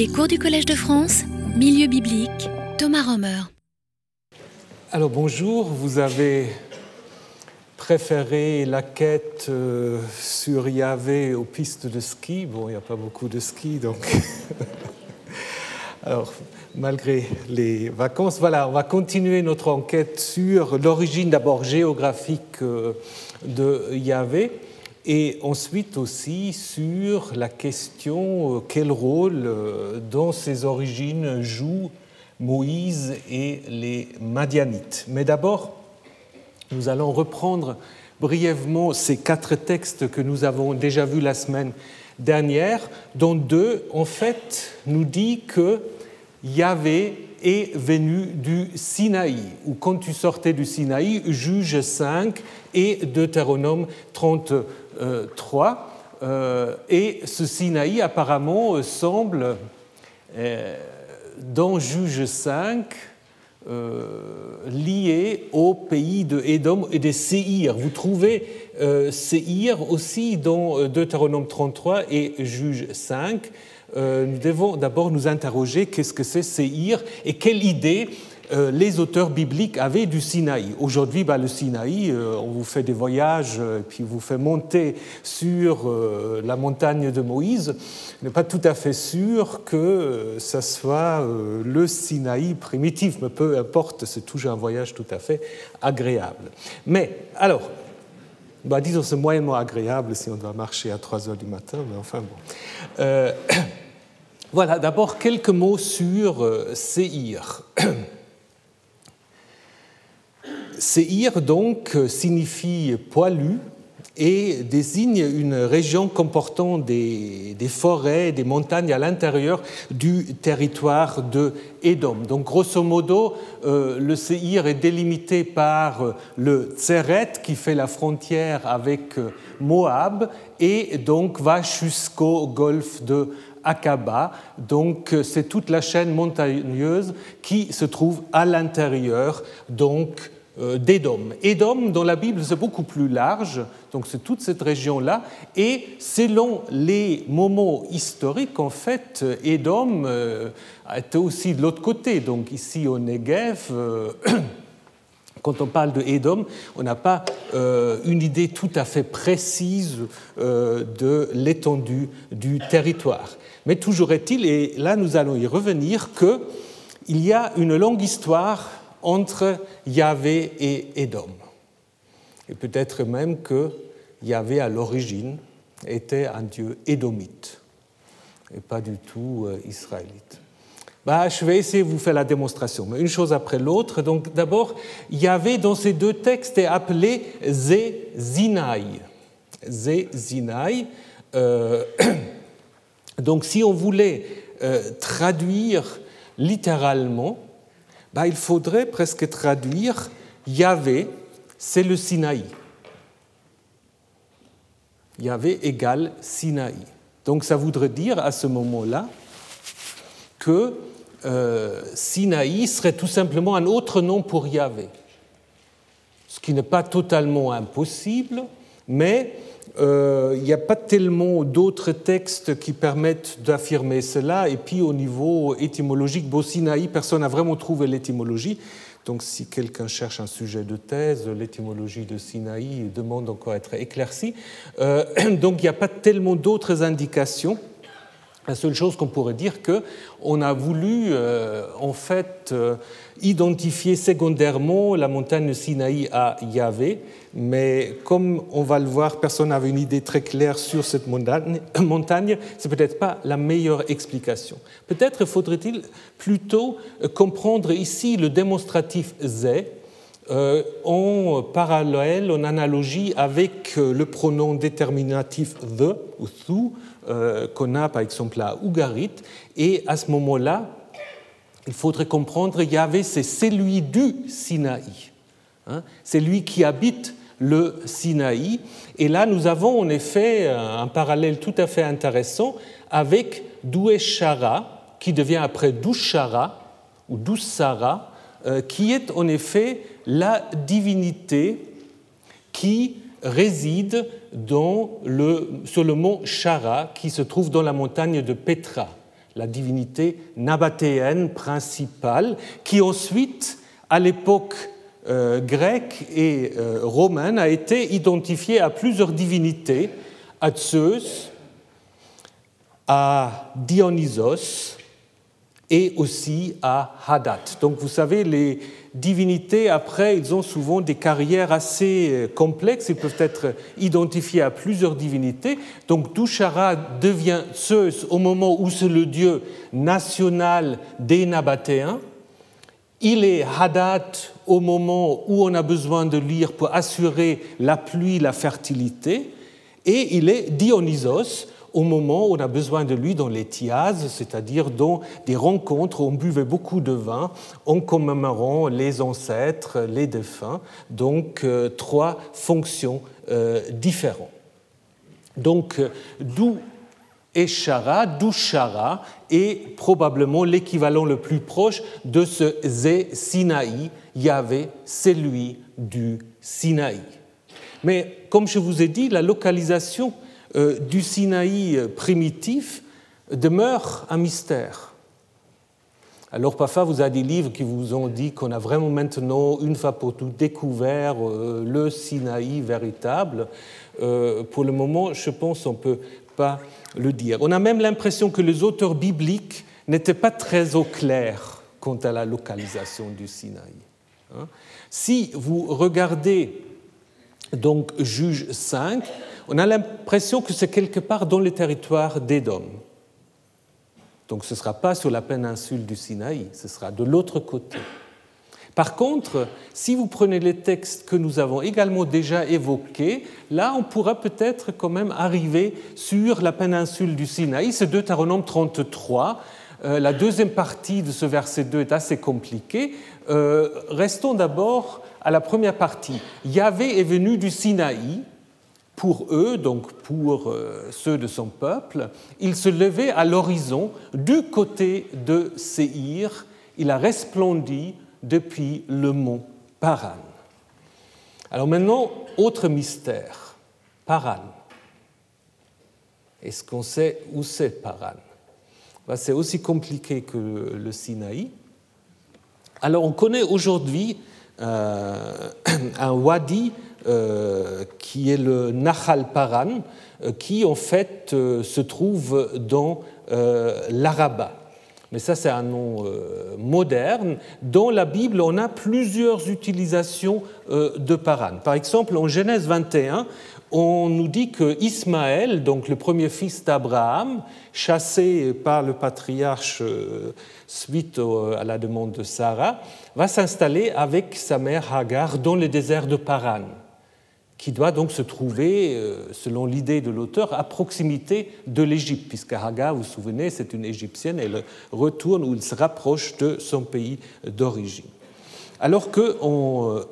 Les cours du Collège de France, Milieu biblique, Thomas Romer. Alors bonjour, vous avez préféré la quête euh, sur Yahvé aux pistes de ski. Bon, il n'y a pas beaucoup de ski, donc... Alors, malgré les vacances, voilà, on va continuer notre enquête sur l'origine d'abord géographique euh, de Yahvé et ensuite aussi sur la question euh, quel rôle euh, dans ces origines jouent Moïse et les Madianites. Mais d'abord, nous allons reprendre brièvement ces quatre textes que nous avons déjà vus la semaine dernière, dont deux, en fait, nous dit que Yahvé est venu du Sinaï, ou quand tu sortais du Sinaï, Juge 5 et Deutéronome 33. Euh, et ce Sinaï, apparemment, semble, euh, dans Juge 5, euh, lié au pays de Édom et des Séhir. Vous trouvez Séhir aussi dans Deutéronome 33 et Juge 5. Euh, nous devons d'abord nous interroger qu'est-ce que c'est Séhir et quelle idée euh, les auteurs bibliques avaient du Sinaï. Aujourd'hui, bah, le Sinaï, euh, on vous fait des voyages, puis vous fait monter sur la montagne de Moïse. On n'est pas tout à fait sûr que ça soit le Sinaï primitif, mais peu importe, c'est toujours un voyage tout à fait agréable. Mais alors, bah, disons, c'est moyennement agréable si on doit marcher à 3 heures du matin, mais enfin bon. Voilà, d'abord quelques mots sur euh, Séhir. Séhir, donc, signifie poilu et désigne une région comportant des, forêts, des montagnes à l'intérieur du territoire de Édom. Donc, grosso modo, euh, le Séhir est délimité par le Tseret qui fait la frontière avec euh, Moab et donc va jusqu'au golfe de Akaba. Donc c'est toute la chaîne montagneuse qui se trouve à l'intérieur donc euh, d'Édom. Édom, dans la Bible, c'est beaucoup plus large, donc c'est toute cette région-là. Et selon les moments historiques, en fait, Édom euh, était aussi de l'autre côté. Donc ici au Negev, euh, quand on parle de Édom, on n'a pas euh, une idée tout à fait précise euh, de l'étendue du territoire. Mais toujours est-il, et là nous allons y revenir, qu'il y a une longue histoire entre Yahvé et Édom. Et peut-être même que Yahvé à l'origine était un dieu édomite et pas du tout euh, israélite. Bah, je vais essayer de vous faire la démonstration, mais une chose après l'autre. Donc d'abord, Yahvé dans ces deux textes est appelé Zé Zinaï. Zé donc si on voulait euh, traduire littéralement, bah, il faudrait presque traduire Yahvé, c'est le Sinaï. Yahvé égale Sinaï. Donc ça voudrait dire à ce moment-là que euh, Sinaï serait tout simplement un autre nom pour Yahvé. Ce qui n'est pas totalement impossible, mais euh, il n'y a pas tellement d'autres textes qui permettent d'affirmer cela. Et puis au niveau étymologique, bon, Sinaï, personne n'a vraiment trouvé l'étymologie. Donc si quelqu'un cherche un sujet de thèse, l'étymologie de Sinaï demande encore à être éclaircie. Euh, donc il n'y a pas tellement d'autres indications. La seule chose qu'on pourrait dire, que on a voulu euh, en fait euh, identifier secondairement la montagne Sinaï à Yahvé, mais comme on va le voir, personne n'avait une idée très claire sur cette montagne. montagne c'est peut-être pas la meilleure explication. Peut-être faudrait-il plutôt euh, comprendre ici le démonstratif zé en parallèle, en analogie avec le pronom déterminatif the ou thou euh, qu'on a par exemple à Ougarit. Et à ce moment-là, il faudrait comprendre Yahvé, c'est celui du Sinaï. Hein. c'est lui qui habite le Sinaï. Et là, nous avons en effet un parallèle tout à fait intéressant avec Doueshara, qui devient après Douchara ou Doussara, euh, qui est en effet la divinité qui réside dans le, sur le mont Chara qui se trouve dans la montagne de Petra. la divinité nabatéenne principale, qui ensuite, à l'époque euh, grecque et euh, romaine, a été identifiée à plusieurs divinités, à Zeus, à Dionysos et aussi à Hadad. Donc vous savez, les divinités, après, ils ont souvent des carrières assez euh, complexes, ils peuvent être identifiés à plusieurs divinités. Donc Dushara devient Zeus au moment où c'est le dieu national des Nabatéens. Il est Hadad au moment où on a besoin de lire pour assurer la pluie, la fertilité. Et il est Dionysos au moment où on a besoin de lui dans les tiases, c'est-à-dire dans des rencontres où on buvait beaucoup de vin en commémorant les ancêtres, les défunts, donc euh, trois fonctions euh, différentes. Donc, euh, d'où Eshara, Dushara est probablement l'équivalent le plus proche de ce Zé Sinaï, Yahvé, c'est lui du Sinaï. Mais comme je vous ai dit, la localisation du Sinaï primitif demeure un mystère. Alors parfois, vous avez des livres qui vous ont dit qu'on a vraiment maintenant, une fois pour toutes, découvert euh, le Sinaï véritable. Euh, pour le moment, je pense qu'on ne peut pas le dire. On a même l'impression que les auteurs bibliques n'étaient pas très au clair quant à la localisation du Sinaï. Hein. Si vous regardez donc Juge 5, on a l'impression que c'est quelque part dans le territoire d'Édom. Donc ce ne sera pas sur la péninsule du Sinaï, ce sera de l'autre côté. Par contre, si vous prenez les textes que nous avons également déjà évoqués, là, on pourra peut-être quand même arriver sur la péninsule du Sinaï. C'est Deutéronome 33. Euh, la deuxième partie de ce verset 2 est assez compliquée. Euh, restons d'abord à la première partie. Yahvé est venu du Sinaï pour eux, donc pour euh, ceux de son peuple, il se levait à l'horizon du côté de Séhir, il a resplendi depuis le mont Paran. Alors maintenant, autre mystère, Paran. Est-ce qu'on sait où c'est Paran? Ben, C'est aussi compliqué que le Sinaï. Alors on connaît aujourd'hui euh, un wadi qui est le Nahal Paran, euh, qui en fait euh, se trouve dans l'Araba. Mais ça, c'est un nom moderne. Dans la Bible, on a plusieurs utilisations de Paran. Par exemple, en Genèse 21, on nous dit que Ismaël, donc le premier fils d'Abraham, chassé par le patriarche suite à la demande de Sarah, va s'installer avec sa mère Hagar dans le désert de Paran qui doit donc se trouver, euh, selon l'idée de l'auteur, à proximité de l'Égypte, puisque Hagar, vous vous souvenez, c'est une Égyptienne, elle retourne où il se rapproche de son pays d'origine. Alors qu'en euh,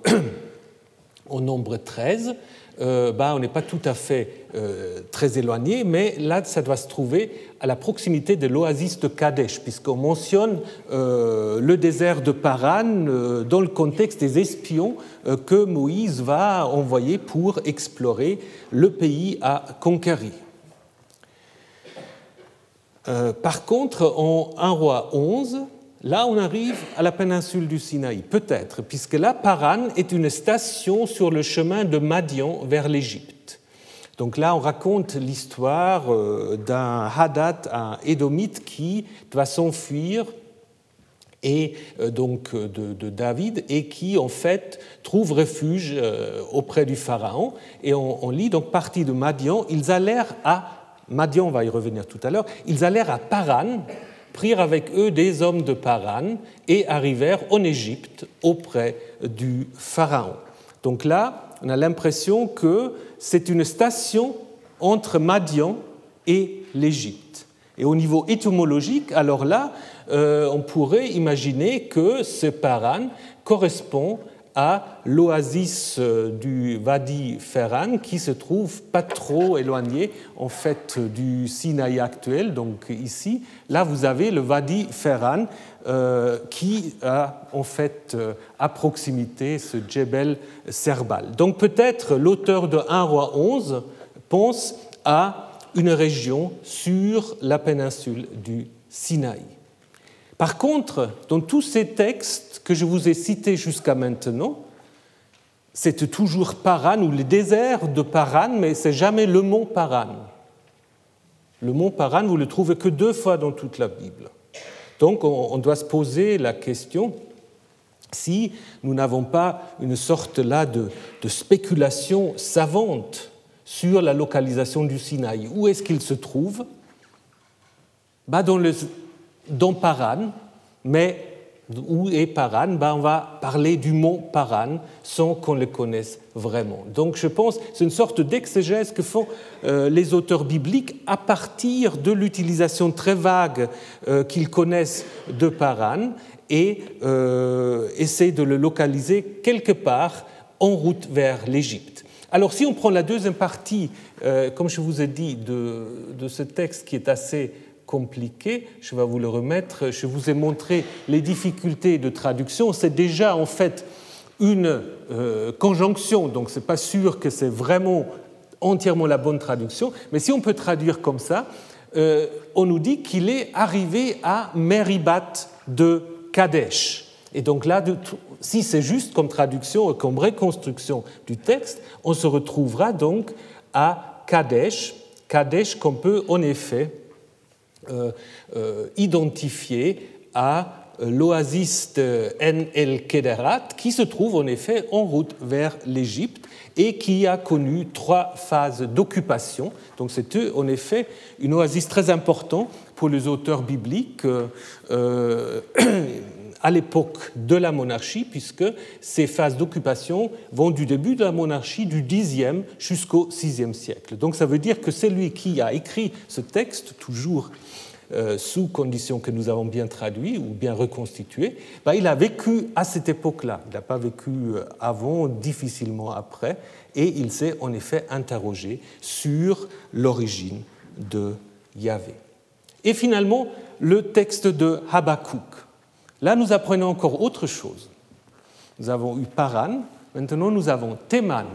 nombre 13, euh, ben, on n'est pas tout à fait euh, très éloigné, mais là, ça doit se trouver à la proximité de l'oasis de Kadesh, puisqu'on mentionne euh, le désert de Paran dans le contexte des espions que Moïse va envoyer pour explorer le pays à conquérir. par contre, en 1 roi 11, Là, on arrive à la péninsule du Sinaï, peut-être, puisque là, Paran est une station sur le chemin de Madian vers l'Égypte. Donc là, on raconte l'histoire euh, d'un Hadad, un Édomite, qui doit s'enfuir et euh, donc de, David et qui en fait trouve refuge euh, auprès du pharaon. Et on, on lit donc partie de Madian. Ils allèrent à Madian, on va y revenir tout à l'heure. Ils allèrent à Paran prirent avec eux des hommes de Paran et arrivèrent en Égypte auprès du Pharaon. Donc là, on a l'impression que c'est une station entre Madian et l'Égypte. Et au niveau étymologique, alors là, euh, on pourrait imaginer que ce Paran correspond à l'oasis euh, du Wadi Ferran qui se trouve pas trop éloigné en fait du Sinaï actuel. Donc ici, là vous avez le Wadi Ferran euh, qui a en fait euh, à proximité ce Djebel Serbal. Donc peut-être l'auteur de 1 roi 11 pense à une région sur la péninsule du Sinaï. Par contre, dans tous ces textes que je vous ai cités jusqu'à maintenant, c'est toujours Paran ou le désert de Paran, mais c'est jamais le mont Paran. Le mont Paran, vous le trouvez que deux fois dans toute la Bible. Donc on doit se poser la question si nous n'avons pas une sorte là de, spéculation savante sur la localisation du Sinaï. Où est-ce qu'il se trouve? Bah dans, le, dans Paran, mais où est Paran? Ben On va parler du mont Paran sans qu'on le connaisse vraiment. Donc je pense c'est une sorte d'exégèse que font euh, les auteurs bibliques à partir de l'utilisation très vague euh, qu'ils connaissent de Paran et euh, de le localiser quelque part en route vers l'Égypte. Alors si on prend la deuxième partie, comme je vous ai dit, de ce texte qui est assez compliqué. Je vais vous le remettre. Je vous ai montré les difficultés de traduction. C'est déjà en fait une euh, conjonction, donc ce n'est pas sûr que c'est vraiment entièrement la bonne traduction. Mais si on peut traduire comme ça, euh, on nous dit qu'il est arrivé à Meribat de Kadesh. Et donc là, si c'est juste comme traduction, comme reconstruction du texte, on se retrouvera donc à Kadesh, Kadesh qu'on peut en effet identifié à euh, l'oasis En el Kederat, qui se trouve en effet en route vers l'Égypte et qui a connu trois phases d'occupation. Donc c'est en effet une oasis très importante pour les auteurs bibliques à l'époque de la monarchie, puisque ces phases d'occupation vont du début de la monarchie du Xe jusqu'au VIe siècle. Donc ça veut dire que celui qui a écrit ce texte, toujours euh, sous condition que nous avons bien traduit ou bien reconstitué, bah, il a vécu à cette époque-là. Il n'a pas vécu euh, avant, difficilement après, et il s'est en effet interrogé sur l'origine de Yahvé. Et finalement, le texte de Habakkuk. Là, nous apprenons encore autre chose. Nous avons eu Paran, maintenant nous avons Théman.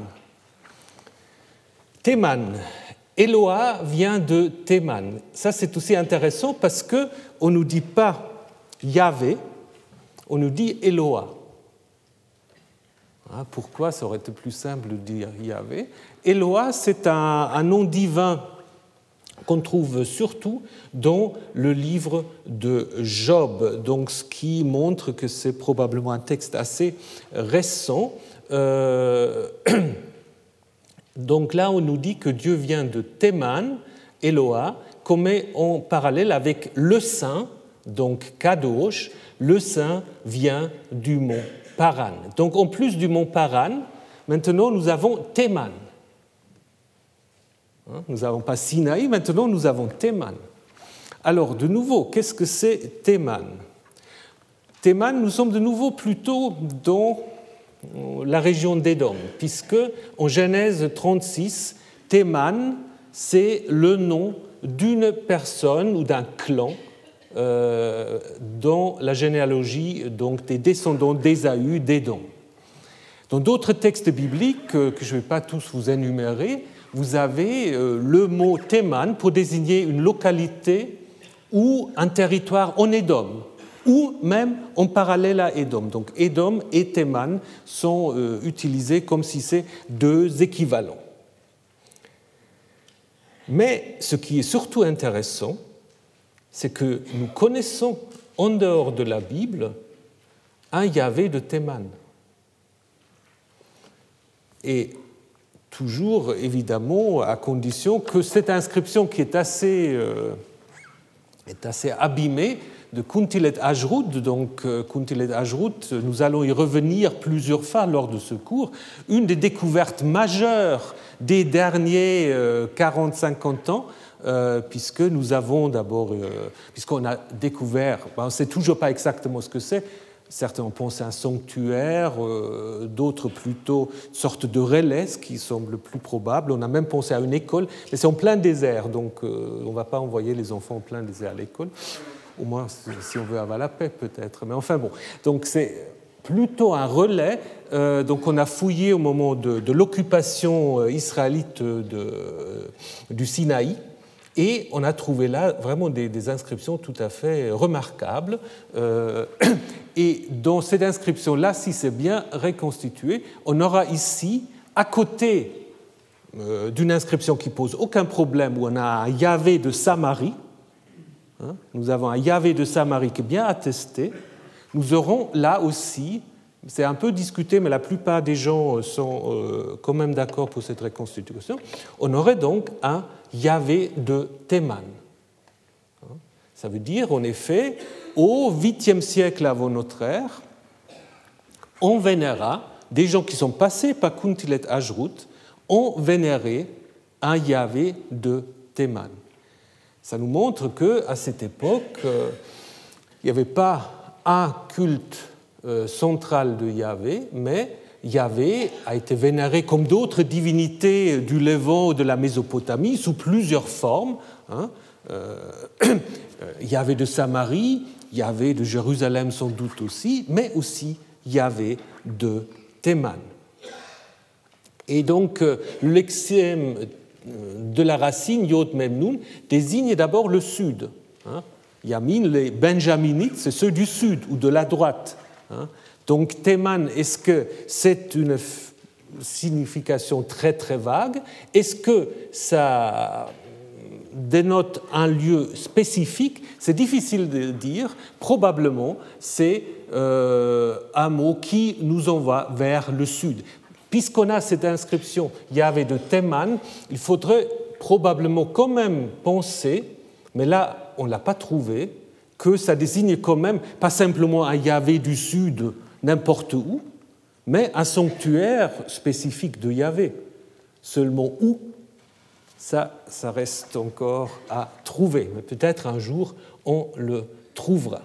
Théman, Eloah vient de Théman. Ça, c'est aussi intéressant parce qu'on ne nous dit pas Yahvé, on nous dit Eloah. Hein, pourquoi ça aurait été plus simple de dire Yahvé? Eloah, c'est un, nom divin qu'on trouve surtout dans le livre de Job, donc ce qui montre que c'est probablement un texte assez récent. Euh, Donc là, on nous dit que Dieu vient de Théman, Eloah, qu'on met en parallèle avec le saint, donc Kadosh, le saint vient du mont Paran. Donc en plus du mont Paran, maintenant nous avons Théman. Hein, nous n'avons pas Sinaï, maintenant nous avons Théman. Alors de nouveau, qu'est-ce que c'est Théman? Théman, nous sommes de nouveau plutôt dans la région d'Édom, puisque en Genèse 36, Théman, c'est le nom d'une personne ou d'un clan euh, dans la généalogie donc, des descendants d'Ésaü, d'Édom. Dans d'autres textes bibliques, que je ne vais pas tous vous énumérer, vous avez euh, le mot Théman pour désigner une localité ou un territoire en Édom, ou même en parallèle à Edom. Donc Edom et Théman sont euh, utilisés comme si c'est deux équivalents. Mais ce qui est surtout intéressant, c'est que nous connaissons en dehors de la Bible un Yahvé de Théman. Et toujours, évidemment, à condition que cette inscription qui est assez, euh, est assez abîmée de Kuntilet Ajrut. Donc, euh, Kuntilet Ajrut, nous allons y revenir plusieurs fois lors de ce cours. Une des découvertes majeures des derniers 40-50 euh, ans, puisque nous avons d'abord, puisqu'on a découvert, on ne sait toujours pas exactement ce que c'est, Certains pensé à un sanctuaire, d'autres plutôt une sorte de relais, ce qui semble plus probable. On a même pensé à une école, mais c'est en plein désert, donc on ne va pas envoyer les enfants en plein désert à l'école au moins si on veut avoir la paix peut-être. Mais enfin bon, donc c'est plutôt un relais. Euh, donc on a fouillé au moment de, l'occupation euh, israélite du Sinaï. Et on a trouvé là vraiment des, inscriptions tout à fait remarquables. Euh, et dans cette inscription-là, si c'est bien reconstitué, on aura ici, à côté euh, d'une inscription qui pose aucun problème, où on a un Yahvé de Samarie, hein, nous avons un Yahvé de Samarie qui est bien attesté, nous aurons là aussi c'est un peu discuté, mais la plupart des gens sont euh, quand même d'accord pour cette reconstitution. On aurait donc un Yahvé de Théman. Ça veut dire, en effet, au 8e siècle avant notre ère, on vénéra, des gens qui sont passés par Kuntilet Ajrut, ont vénéré un Yahvé de Théman. Ça nous montre qu'à cette époque, euh, il n'y avait pas un culte euh, centrale de Yahvé, mais Yahvé a été vénéré comme d'autres divinités du Levant ou de la Mésopotamie sous plusieurs formes. Hein. Euh, Yahvé de Samarie, Yahvé de Jérusalem sans doute aussi, mais aussi Yahvé de Théman. Et donc euh, l'extrême de la racine Yod Memnoun désigne d'abord le sud. Hein. Yamin, les Benjaminites, c'est ceux du sud ou de la droite. Hein. Donc Théman, est-ce que c'est une signification très très vague? Est-ce que ça dénote un lieu spécifique? C'est difficile de dire. Probablement, c'est euh, un mot qui nous envoie vers le sud. Puisqu'on a cette inscription Yahvé de Théman, il faudrait probablement quand même penser, mais là on ne l'a pas trouvé, que ça désigne quand même pas simplement un Yahvé du Sud n'importe où, mais un sanctuaire spécifique de Yahvé. Seulement où ça, ça reste encore à trouver, mais peut-être un jour on le trouvera.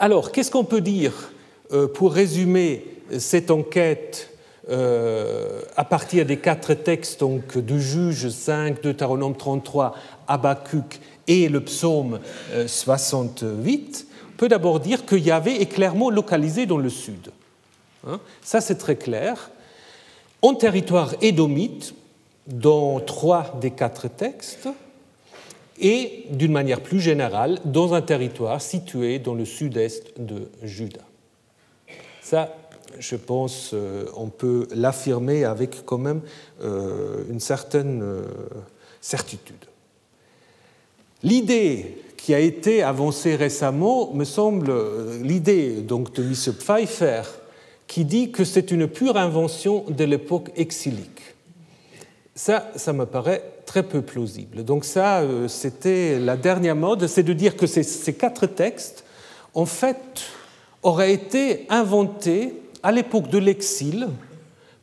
Alors, qu'est-ce qu'on peut dire euh, pour résumer cette enquête euh, à partir des quatre textes donc, de Juge 5, Deutéronome 33, Habakkuk et le psaume 68, euh, on peut d'abord dire que Yahvé est clairement localisé dans le sud. Hein, ça, c'est très clair. En territoire édomite, dans trois des quatre textes, et d'une manière plus générale, dans un territoire situé dans le sud-est de Juda. Ça, je pense, euh, on peut l'affirmer avec quand même euh, une certaine certitude. L'idée qui a été avancée récemment me semble l'idée donc de M. Pfeiffer qui dit que c'est une pure invention de l'époque exilique. Ça, ça me paraît très peu plausible. Donc ça, euh, c'était la dernière mode, c'est de dire que ces, quatre textes, en fait, auraient été inventés à l'époque de l'exil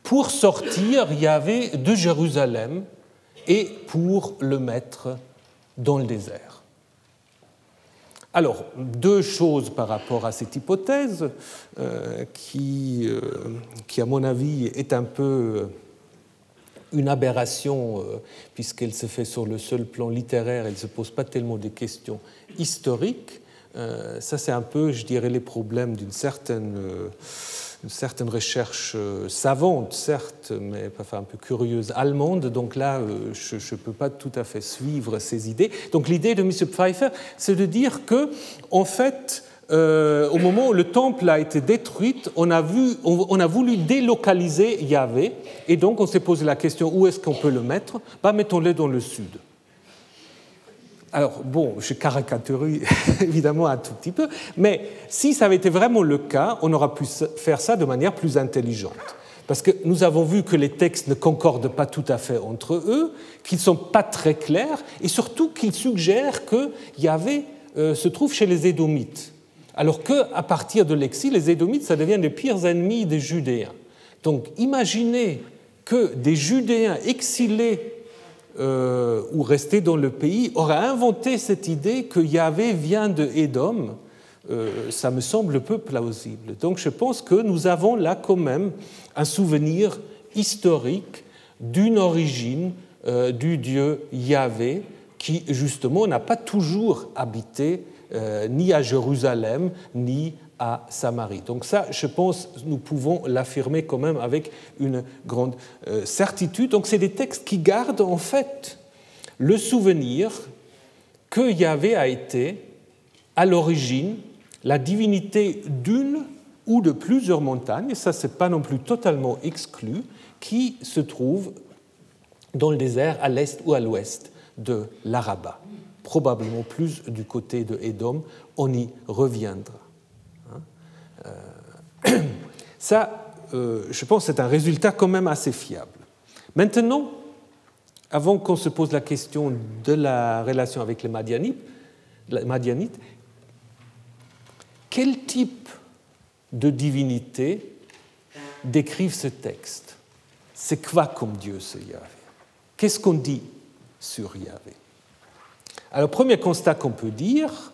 pour sortir Yahvé de Jérusalem et pour le mettre dans le désert. Alors, deux choses par rapport à cette hypothèse, euh, qui, euh, qui, à mon avis, est un peu euh, une aberration, puisqu'elle se fait sur le seul plan littéraire, elle ne se pose pas tellement des questions historiques. ça, c'est un peu, je dirais, les problèmes d'une certaine une certaine recherche euh, savante, certes, mais enfin, un peu curieuse, allemande. Donc là, euh, je ne peux pas tout à fait suivre ces idées. Donc l'idée de M. Pfeiffer, c'est de dire que, en fait, euh, au moment où le temple a été détruit, on a, vu, on, a voulu délocaliser Yahvé, et donc on s'est posé la question où est-ce qu'on peut le mettre? Bah, Mettons-le dans le sud. Alors, bon, je caricature évidemment un tout petit peu, mais si ça avait été vraiment le cas, on aurait pu faire ça de manière plus intelligente. Parce que nous avons vu que les textes ne concordent pas tout à fait entre eux, qu'ils ne sont pas très clairs, et surtout qu'ils suggèrent que Yahvé euh, se trouve chez les Édomites. Alors qu'à partir de l'exil, les Édomites, ça devient les pires ennemis des Judéens. Donc imaginez que des Judéens exilés euh, ou resté dans le pays aurait inventé cette idée que Yahvé vient de Édom, euh, ça me semble peu plausible. Donc je pense que nous avons là quand même un souvenir historique d'une origine euh, du dieu Yahvé qui justement n'a pas toujours habité ni à Jérusalem ni à Samarie. Donc ça, je pense, nous pouvons l'affirmer quand même avec une grande euh, certitude. Donc c'est des textes qui gardent en fait le souvenir que Yahvé a été à l'origine la divinité d'une ou de plusieurs montagnes, et ça c'est pas non plus totalement exclu, qui se trouvent dans le désert à l'est ou à l'ouest de l'Araba, probablement plus du côté de Édom, on y reviendra. Euh, ça, euh, je pense, c'est un résultat quand même assez fiable. Maintenant, avant qu'on se pose la question de la relation avec les Madianites, Madianites quel type de divinité décrivent ce texte? C'est quoi comme Dieu ce Yahvé? Qu'est-ce qu'on dit sur Yahvé? Alors, premier constat qu'on peut dire,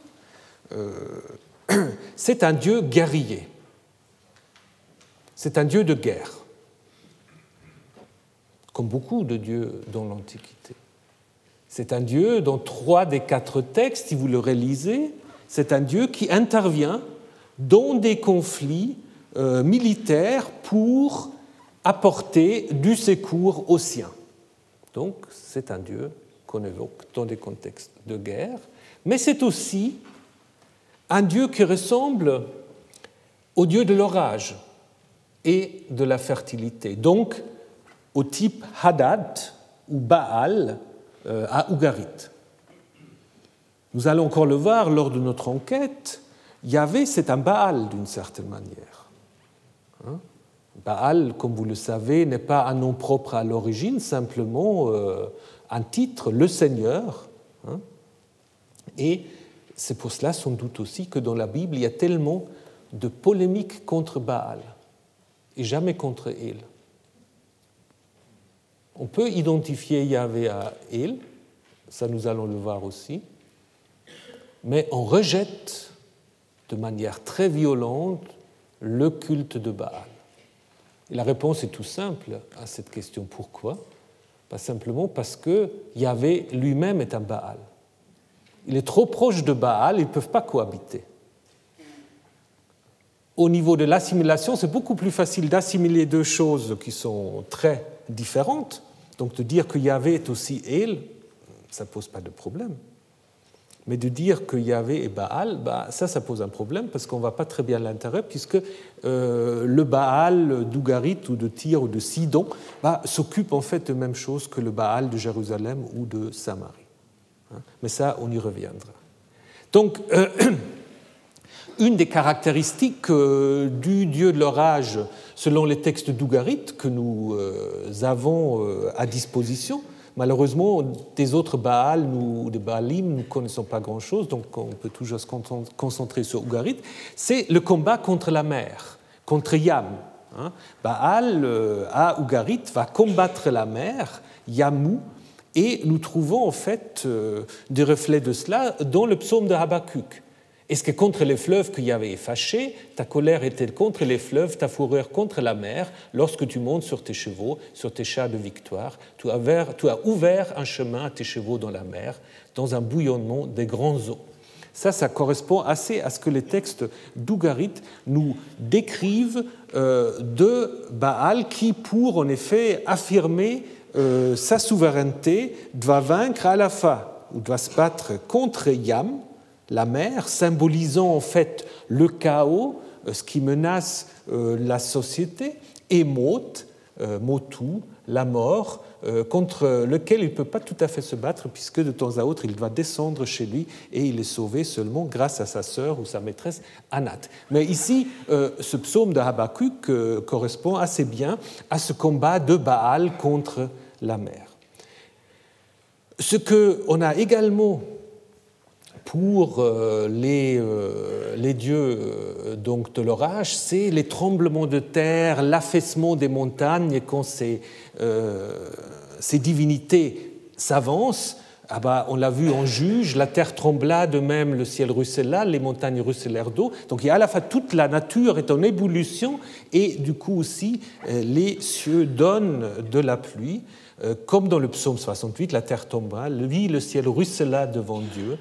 euh, c'est un Dieu guerrier. C'est un Dieu de guerre, comme beaucoup de dieux dans l'Antiquité. C'est un Dieu dans trois des quatre textes, si vous le relisez, c'est un Dieu qui intervient dans des conflits euh, militaires pour apporter du secours aux siens. Donc c'est un Dieu qu'on évoque dans des contextes de guerre, mais c'est aussi un Dieu qui ressemble au Dieu de l'orage et de la fertilité, donc au type Hadad ou Baal euh, à Ougarit. Nous allons encore le voir lors de notre enquête, Yahvé, c'est un Baal d'une certaine manière. Hein? Baal, comme vous le savez, n'est pas un nom propre à l'origine, simplement euh, un titre, le Seigneur. Hein? Et c'est pour cela, sans doute aussi, que dans la Bible, il y a tellement de polémiques contre Baal et jamais contre El. On peut identifier Yahvé à El, ça nous allons le voir aussi, mais on rejette de manière très violente le culte de Baal. Et la réponse est tout simple à cette question. Pourquoi? Pas simplement parce que Yahvé lui-même est un Baal. Il est trop proche de Baal, ils ne peuvent pas cohabiter. Au niveau de l'assimilation, c'est beaucoup plus facile d'assimiler deux choses qui sont très différentes. Donc de dire que Yahvé est aussi El, ça ne pose pas de problème. Mais de dire que Yahvé est Baal, bah, ça, ça pose un problème parce qu'on ne va pas très bien l'intérêt, puisque euh, le Baal d'Ougarit ou de Tyr ou de Sidon bah, s'occupe en fait de même chose que le Baal de Jérusalem ou de Samarie. Hein? Mais ça, on y reviendra. Donc, euh, une des caractéristiques euh, du dieu de l'orage, selon les textes d'Ougarit que nous avons à disposition, Malheureusement, des autres Baals ou des Baalim, nous ne connaissons pas grand-chose, donc on peut toujours se concentrer sur Ougarit. C'est le combat contre la mer, contre Yam. Hein? Baal euh, à Ougarit va combattre la mer, Yamou, et nous trouvons en fait euh, des reflets de cela dans le psaume de Habakkuk. Est-ce que contre les fleuves qu'il y avait fâché, ta colère était contre les fleuves, ta fureur contre la mer, lorsque tu montes sur tes chevaux, sur tes chats de victoire, tu as, ouvert, un chemin à tes chevaux dans la mer, dans un bouillonnement des grands eaux? Ça, ça correspond assez à ce que les textes d'Ougarit nous décrivent euh, de Baal qui, pour en effet affirmer euh, sa souveraineté, doit vaincre à la fin, ou doit se battre contre Yam, la mer, symbolisant en fait le chaos, euh, ce qui menace euh, la société, et Mot, Motu, la mort, contre lequel il ne peut pas tout à fait se battre, puisque de temps à autre il doit descendre chez lui et il est sauvé seulement grâce à sa sœur ou sa maîtresse Anat. Mais ici, ce psaume de Habakkuk correspond assez bien à ce combat de Baal contre la mer. Ce qu'on a également pour euh, les, euh, les dieux euh, donc, de l'orage, c'est les tremblements de terre, l'affaissement des montagnes, quand ces, divinités s'avancent, ah bah, on l'a vu en juge, la terre trembla, de même le ciel ruissela, les montagnes ruisselèrent d'eau. Donc à la fois toute la nature est en ébullition et du coup aussi les cieux donnent de la pluie. Comme dans le psaume 68, la terre tomba, lui, le ciel ruissela devant Dieu.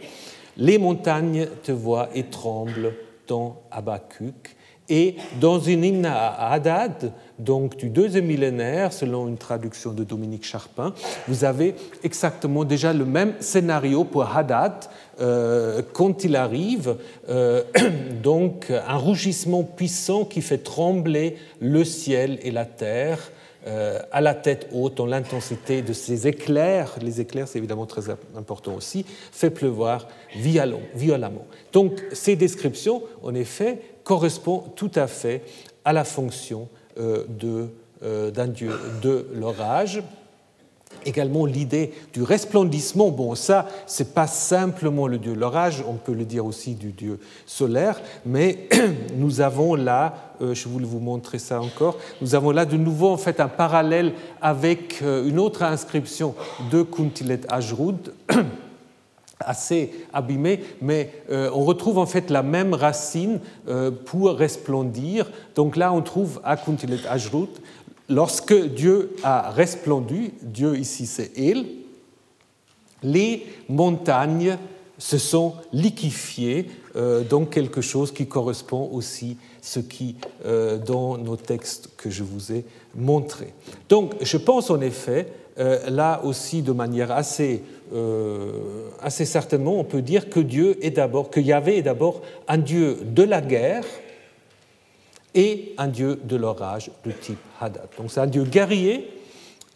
Les montagnes te voient et tremblent dans Habakkuk, Et dans une hymne à Haddad, donc du deuxième millénaire, selon une traduction de Dominique Charpin, vous avez exactement déjà le même scénario pour Haddad euh, quand il arrive, euh, donc un rougissement puissant qui fait trembler le ciel et la terre à la tête haute, dans l'intensité de ces éclairs, les éclairs c'est évidemment très important aussi, fait pleuvoir violemment. Donc ces descriptions, en effet, correspondent tout à fait à la fonction euh, euh, d'un dieu de l'orage également l'idée du resplendissement. Bon, ça, c'est pas simplement le dieu l'orage, on peut le dire aussi du dieu solaire, mais nous avons là, euh, je voulais vous montrer ça encore, nous avons là de nouveau en fait un parallèle avec euh, une autre inscription de Kuntilet Ajrud assez abîmée, mais euh, on retrouve en fait la même racine pour resplendir. Donc là, on trouve à Kuntilet Ajrud lorsque Dieu a resplendu, Dieu ici c'est Il, les montagnes se sont liquéfiées euh, dans quelque chose qui correspond aussi à ce qui euh, dans nos textes que je vous ai montrés. Donc je pense en effet, euh, là aussi de manière assez, assez certainement, on peut dire que Dieu est d'abord, que Yahvé est d'abord un Dieu de la guerre, et un dieu de l'orage de type Hadad. Donc c'est un dieu guerrier,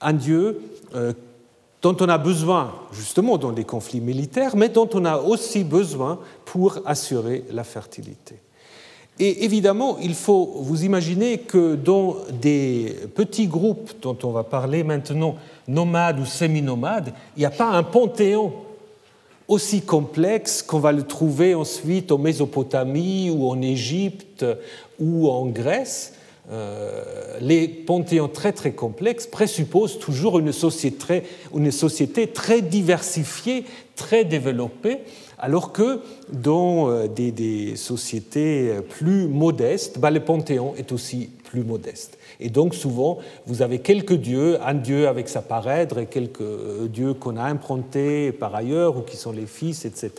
un dieu euh, dont on a besoin justement dans des conflits militaires, mais dont on a aussi besoin pour assurer la fertilité. Et évidemment, il faut vous imaginer que dans des petits groupes dont on va parler maintenant, nomades ou semi-nomades, il n'y a pas un panthéon aussi complexe qu'on va le trouver ensuite en Mésopotamie ou en Égypte ou en Grèce. Euh, les panthéons très très complexes présupposent toujours une société, très, diversifiée, très développée, alors que dans euh, des, des sociétés plus modestes, bah, le panthéon est aussi plus modeste. Et donc souvent, vous avez quelques dieux, un dieu avec sa parèdre et quelques euh, dieux qu'on a improntés par ailleurs ou qui sont les fils, etc.,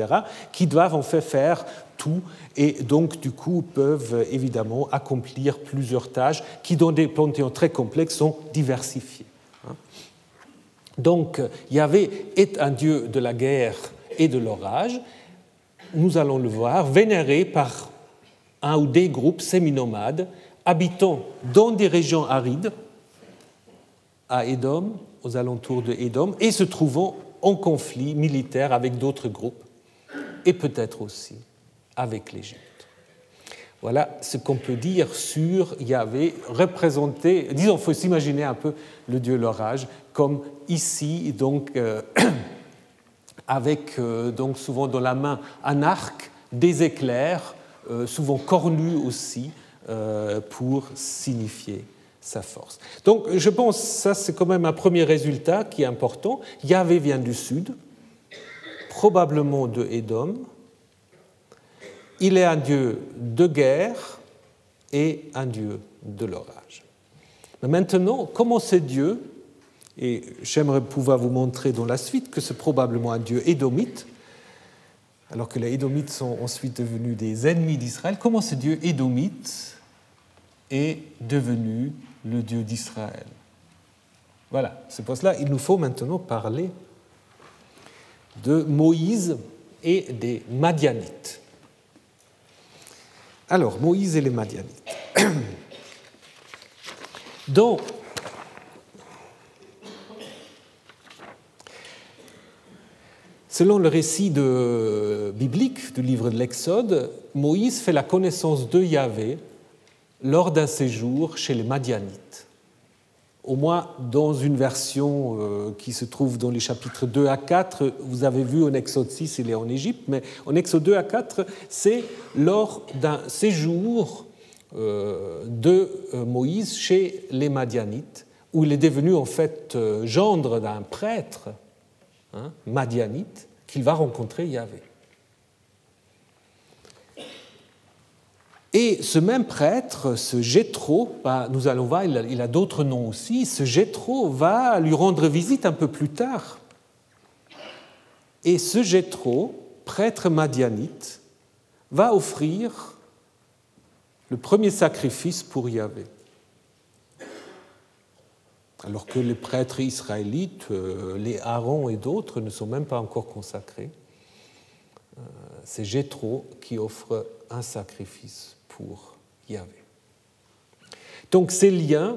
qui doivent en fait faire tout et donc du coup peuvent évidemment accomplir plusieurs tâches qui, dans des panthéons très complexes, sont diversifiées. Hein. Donc Yahvé est un dieu de la guerre et de l'orage. Nous allons le voir, vénéré par un ou des groupes séminomades habitant dans des régions arides, à Édom, aux alentours de Édom, et se trouvant en conflit militaire avec d'autres groupes, et peut-être aussi avec l'Égypte. Voilà ce qu'on peut dire sur Yahvé représenté, disons, il faut s'imaginer un peu le dieu l'orage, comme ici, donc, euh, avec euh, donc souvent dans la main un arc, des éclairs, euh, souvent cornus aussi, pour signifier sa force. Donc je pense que ça c'est quand même un premier résultat qui est important. Yahvé vient du sud, probablement de Édom. Il est un dieu de guerre et un dieu de l'orage. Maintenant, comment ce dieu, et j'aimerais pouvoir vous montrer dans la suite que c'est probablement un dieu édomite, alors que les Édomites sont ensuite devenus des ennemis d'Israël, comment ce dieu édomite est devenu le Dieu d'Israël. Voilà, c'est pour cela qu'il nous faut maintenant parler de Moïse et des Madianites. Alors, Moïse et les Madianites. Donc, selon le récit biblique du livre de l'Exode, Moïse fait la connaissance de Yahvé lors d'un séjour chez les Madianites. Au moins dans une version euh, qui se trouve dans les chapitres 2 à 4, vous avez vu en Exode 6, il est en Égypte, mais en Exode 2 à 4, c'est lors d'un séjour euh, de euh, Moïse chez les Madianites, où il est devenu en fait gendre d'un prêtre hein, madianite qu'il va rencontrer Yahvé. Et ce même prêtre, ce Jétro, bah, nous allons voir, il a, d'autres noms aussi, ce Jétro va lui rendre visite un peu plus tard. Et ce Jétro, prêtre madianite, va offrir le premier sacrifice pour Yahvé. Alors que les prêtres israélites, euh, les Aaron et d'autres ne sont même pas encore consacrés. Euh, c'est Jéthro qui offre un sacrifice pour Yahvé. Donc ces liens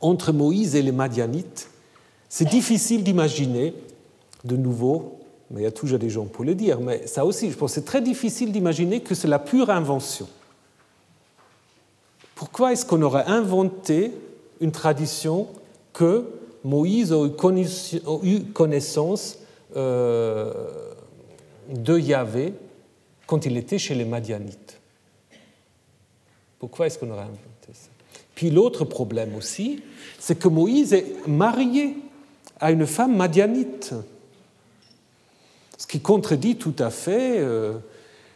entre Moïse et les Madianites, c'est difficile d'imaginer de nouveau, mais il y a toujours des gens pour le dire, mais ça aussi, je pense, c'est très difficile d'imaginer que c'est la pure invention. Pourquoi est-ce qu'on aurait inventé une tradition que Moïse a eu connaissance euh, de Yahvé quand il était chez les Madianites? Pourquoi est-ce qu'on aurait inventé ça? Puis l'autre problème aussi, c'est que Moïse est marié à une femme madianite, ce qui contredit tout à fait euh,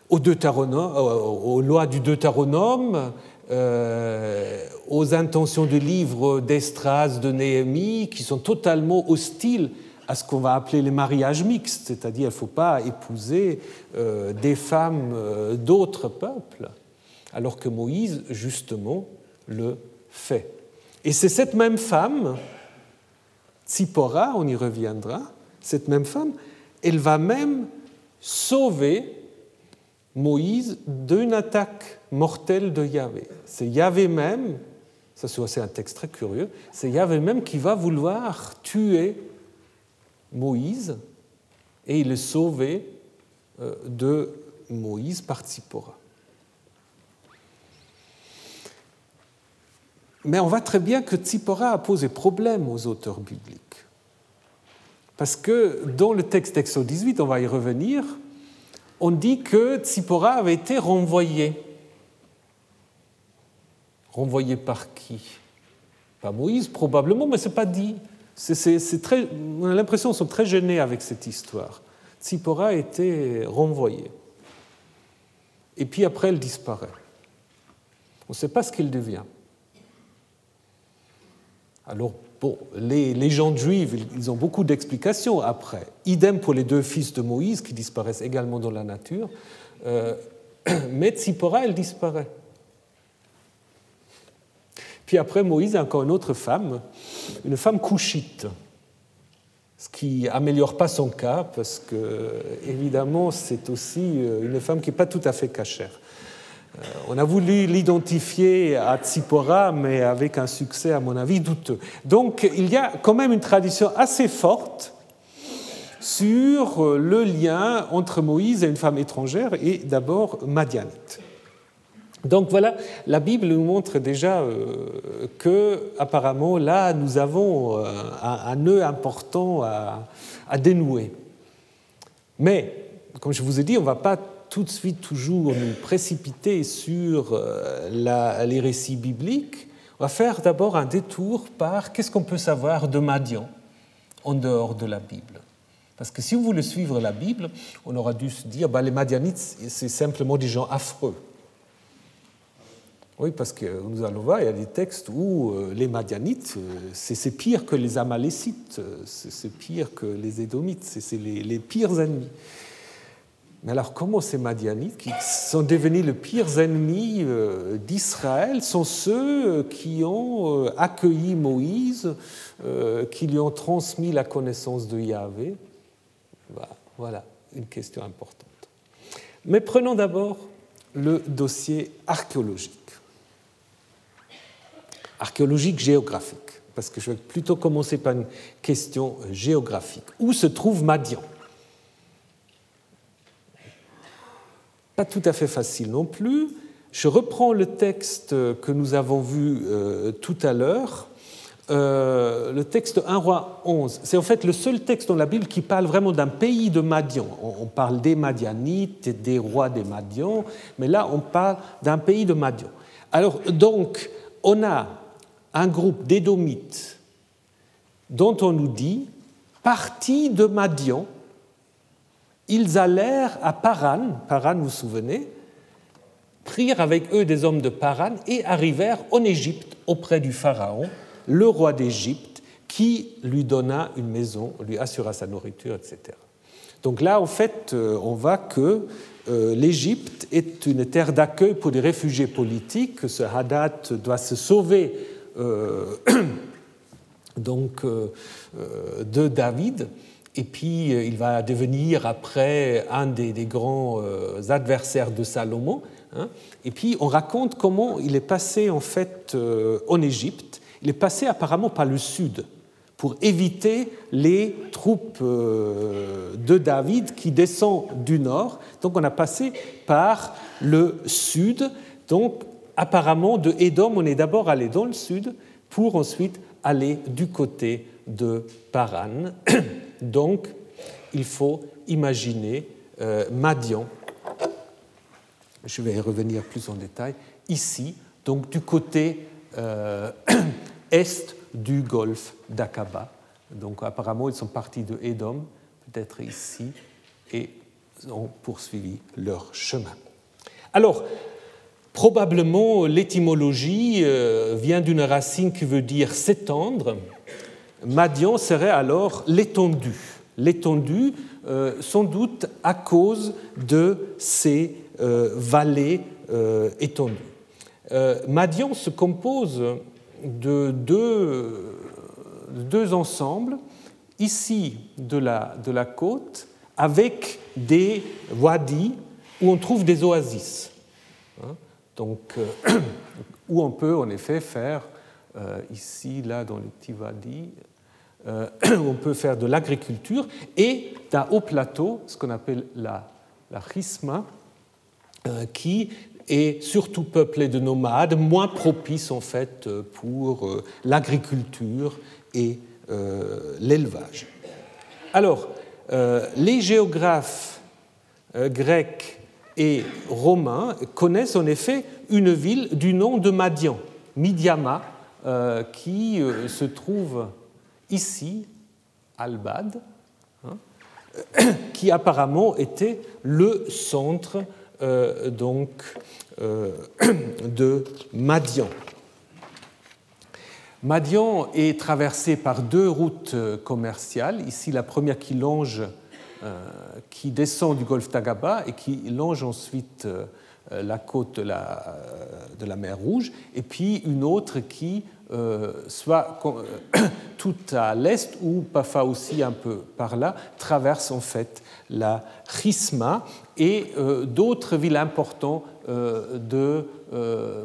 aux, aux, lois du Deutéronome euh, aux intentions du livre d'Estras, de Néhémie, qui sont totalement hostiles à ce qu'on va appeler les mariages mixtes, c'est-à-dire il ne faut pas épouser euh, des femmes euh, d'autres peuples, alors que Moïse, justement, le fait. Et c'est cette même femme, Tsipora, on y reviendra, cette même femme, elle va même sauver Moïse d'une attaque mortelle de Yahvé. C'est Yahvé même, ça c'est un texte très curieux, c'est Yahvé même qui va vouloir tuer Moïse et il est sauvé euh, de Moïse par Tzipora. Mais on voit très bien que Tzipora a posé problème aux auteurs bibliques. Parce que dans le texte d'Exode 18, on va y revenir, on dit que Tzipora avait été renvoyé. Renvoyé par qui? Pas Moïse, probablement, mais ce n'est pas dit. très, on a l'impression qu'ils sont très gênés avec cette histoire. Tzipora a été renvoyée. Et puis après, elle disparaît. On ne sait pas ce qu'elle devient. Alors, Bon, les légendes juives, ils ont beaucoup d'explications après. Idem pour les deux fils de Moïse qui disparaissent également dans la nature. Euh, mais Tzipora, elle disparaît. Puis après, Moïse a encore une autre femme, une femme couchite, ce qui améliore pas son cas parce que, évidemment, c'est aussi euh, une femme qui n'est pas tout à fait cachère. Euh, on a voulu l'identifier à Tsipora, mais avec un succès, à mon avis, douteux. Donc il y a quand même une tradition assez forte sur euh, le lien entre Moïse et une femme étrangère, et d'abord Madianite. Donc voilà, la Bible nous montre déjà euh, que, apparemment, là, nous avons un, nœud important à, à dénouer. Mais, comme je vous ai dit, on ne va pas tout de suite toujours nous précipiter sur euh, les récits bibliques, on va faire d'abord un détour par qu'est-ce qu'on peut savoir de Madian en dehors de la Bible. Parce que si vous voulez suivre la Bible, on aura dû se dire bah, les Madianites, c'est simplement des gens affreux. Oui, parce que nous allons voir, il y a des textes où euh, les Madianites, euh, c'est pire que les Amalécites, c'est pire que les Édomites, c'est les pires ennemis. Mais alors comment ces Madianites, qui sont devenus les pires ennemis euh, d'Israël, sont ceux euh, qui ont euh, accueilli Moïse, qui lui ont transmis la connaissance de Yahvé? Voilà une question importante. Mais prenons d'abord le dossier archéologique. Archéologique géographique, parce que je vais plutôt commencer par une question géographique. Où se trouve Madian? Pas tout à fait facile non plus. Je reprends le texte que nous avons vu euh, tout à l'heure, euh, le texte 1 roi 11. C'est en fait le seul texte dans la Bible qui parle vraiment d'un pays de Madian. On, parle des Madianites, des rois des Madians, mais là on parle d'un pays de Madian. Alors donc, on a un groupe d'édomites dont on nous dit parti de Madian ils allèrent à Paran, Paran, vous vous souvenez, prirent avec eux des hommes de Paran et arrivèrent en Égypte auprès du Pharaon, le roi d'Égypte, qui lui donna une maison, lui assura sa nourriture, etc. Donc là, en fait, euh, on voit que l'Égypte est une terre d'accueil pour des réfugiés politiques. Ce Hadad doit se sauver donc, de David et puis, euh, il va devenir après un des, grands euh, adversaires de Salomon. Hein. Et puis, on raconte comment il est passé en fait euh, en Égypte. Il est passé apparemment par le sud pour éviter les troupes de David qui descendent du nord. Donc, on a passé par le sud. Donc, apparemment, de Édom, on est d'abord allé dans le sud pour ensuite aller du côté de Paran. Donc, il faut imaginer euh, Madian, je vais y revenir plus en détail, ici, donc du côté euh, est du golfe d'Aqaba. Donc apparemment, ils sont partis de Édom, peut-être ici, et ont poursuivi leur chemin. Alors, probablement, l'étymologie euh, vient d'une racine qui veut dire s'étendre, Madian serait alors l'étendue. L'étendue, euh, sans doute à cause de ces euh, vallées euh, étendues. Madian se compose de deux, deux, ensembles, ici de la, de la côte, avec des wadis où on trouve des oasis. Hein, donc, où on peut en effet faire, ici, là, dans les petits wadis, euh, on peut faire de l'agriculture, et d'un haut plateau, ce qu'on appelle la, la euh, qui est surtout peuplé de nomades, moins propice en fait pour euh, l'agriculture et l'élevage. Alors, les géographes grecs et romains connaissent en effet une ville du nom de Madian, Midiama, qui se trouve ici Albad, hein, qui apparemment était le centre euh, donc, euh, de Madian. Madian est traversé par deux routes commerciales. Ici, la première qui longe, euh, qui descend du golfe d'Agaba et qui longe ensuite la côte de la, de la mer Rouge, et puis une autre qui soit euh, tout à l'est ou parfois aussi un peu par là, traverse en fait la Chisma et euh, d'autres villes importantes de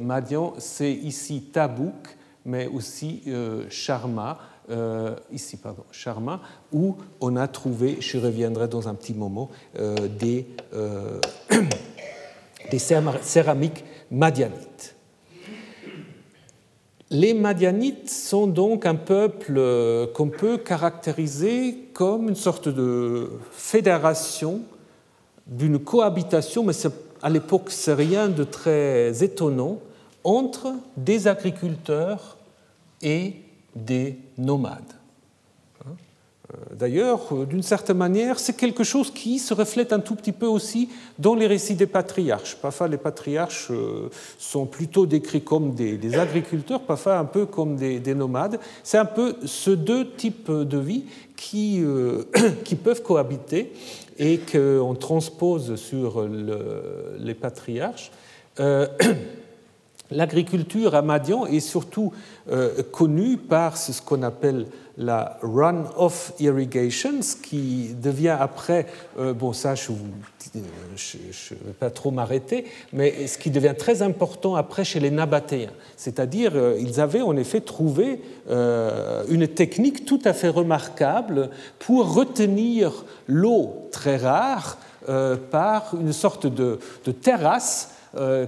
Madian, c'est ici Tabouk, mais aussi Sharma, ici pardon, Sharma, où on a trouvé, je reviendrai dans un petit moment, des, des céramiques madianites. Les Madianites sont donc un peuple euh, qu'on peut caractériser comme une sorte de fédération d'une cohabitation, mais à l'époque c'est rien de très étonnant, entre des agriculteurs et des nomades. Euh, d'ailleurs, euh, d'une certaine manière, c'est quelque chose qui se reflète un tout petit peu aussi dans les récits des patriarches. Parfois, les patriarches euh, sont plutôt décrits comme des, agriculteurs, parfois un peu comme des, nomades. C'est un peu ces deux types de vie qui, qui peuvent cohabiter et qu'on transpose sur les patriarches. L'agriculture à Madian est surtout connue par ce qu'on appelle la run-off irrigation, ce qui devient après, euh, bon ça je ne vais pas trop m'arrêter, mais ce qui devient très important après chez les Nabatéens. C'est-à-dire, euh, ils avaient en effet trouvé euh, une technique tout à fait remarquable pour retenir l'eau très rare par une sorte de, terrasse euh,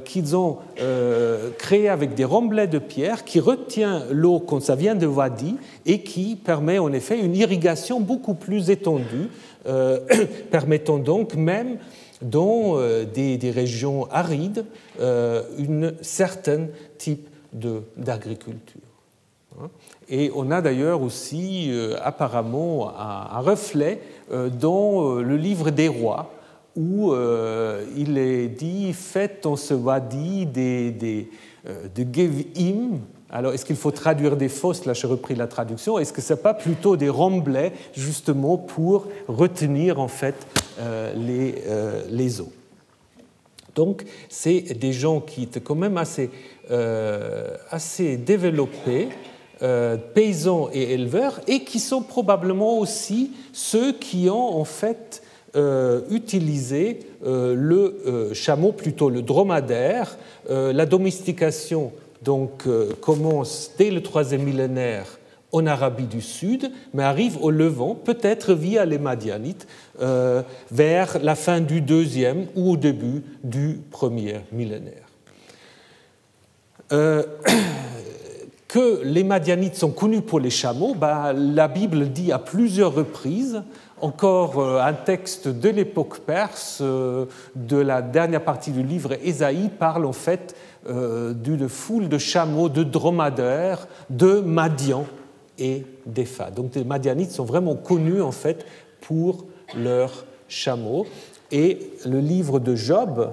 qu'ils ont euh, créé avec des remblais de pierre qui retient l'eau quand ça vient de wadi et qui permet en effet une irrigation beaucoup plus étendue, euh, permettant donc même dans des, régions arides un certain type d'agriculture. Hein. Et on a d'ailleurs aussi apparemment un reflet dans le livre des rois, où euh, il est dit faites en ce wadi des, des, euh, de. Alors, est-ce qu'il faut traduire des fosses? Là, j'ai repris la traduction. Est-ce que ce n'est pas plutôt des remblais, justement, pour retenir, en fait, euh, les, les, eaux? Donc, c'est des gens qui étaient quand même assez, assez développés, paysans et éleveurs, et qui sont probablement aussi ceux qui ont en fait utilisé le chameau, plutôt le dromadaire. la domestication donc, commence dès le troisième millénaire en Arabie du Sud, mais arrive au Levant, peut-être via les Madianites, euh, vers la fin du deuxième ou au début du premier millénaire. Euh, que les Madianites sont connus pour les chameaux, bah, la Bible dit à plusieurs reprises, encore euh, un texte de l'époque perse, de la dernière partie du livre Ésaïe, parle en fait d'une foule de chameaux, de dromadaires, de Madian, et d'Epha. Donc les Madianites sont vraiment connus en fait pour leurs chameaux. Et le livre de Job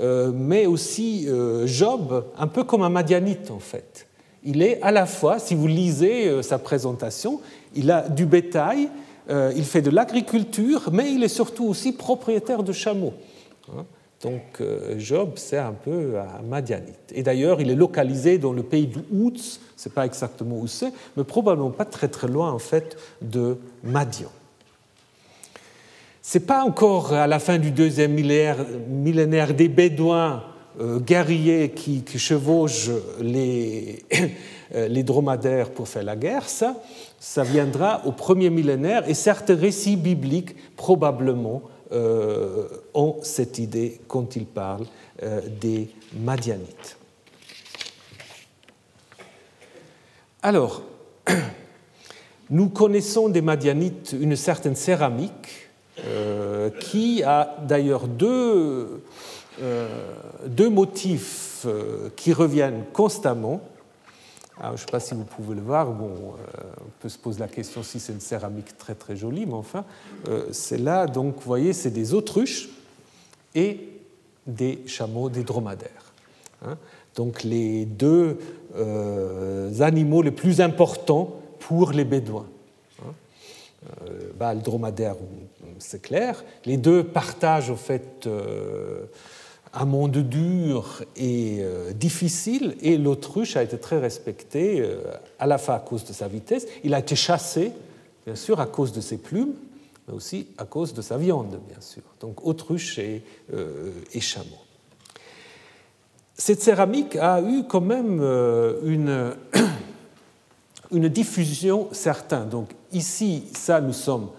euh, met aussi euh, Job un peu comme un Madianite en fait. Il est à la fois, si vous lisez euh, sa présentation, il a du bétail, il fait de l'agriculture, mais il est surtout aussi propriétaire de chameaux. Hein. Donc euh, Job, c'est un peu un Madianite. Et d'ailleurs, il est localisé dans le pays du Houts, ce n'est pas exactement où c'est, mais probablement pas très très loin en fait de Madian. Ce n'est pas encore à la fin du deuxième millénaire, des Bédouins euh, guerriers qui, chevauchent les, les, dromadaires pour faire la guerre, ça, viendra au premier millénaire et certains récits bibliques probablement euh, ont cette idée quand ils parlent euh, des Madianites. Alors, nous connaissons des Madianites une certaine céramique euh, qui a d'ailleurs deux motifs qui reviennent constamment. Je ne sais pas si vous pouvez le voir. Bon, on peut se poser la question si c'est une céramique très très jolie, mais enfin, euh, c'est là, donc, vous voyez, c'est des autruches et des chameaux, des dromadaires. Hein. donc, les deux euh, animaux les plus importants pour les Bédouins. Hein. Euh, bah, le dromadaire, c'est clair. Les deux partagent, au fait, un monde dur et euh, difficile, et l'autruche a été très respecté, euh, à la fois à cause de sa vitesse. Il a été chassé, bien sûr, à cause de ses plumes, mais aussi à cause de sa viande, bien sûr. Donc autruche et, euh, chameau. Cette céramique a eu quand même une, une diffusion certaine. Donc ici, ça, nous sommes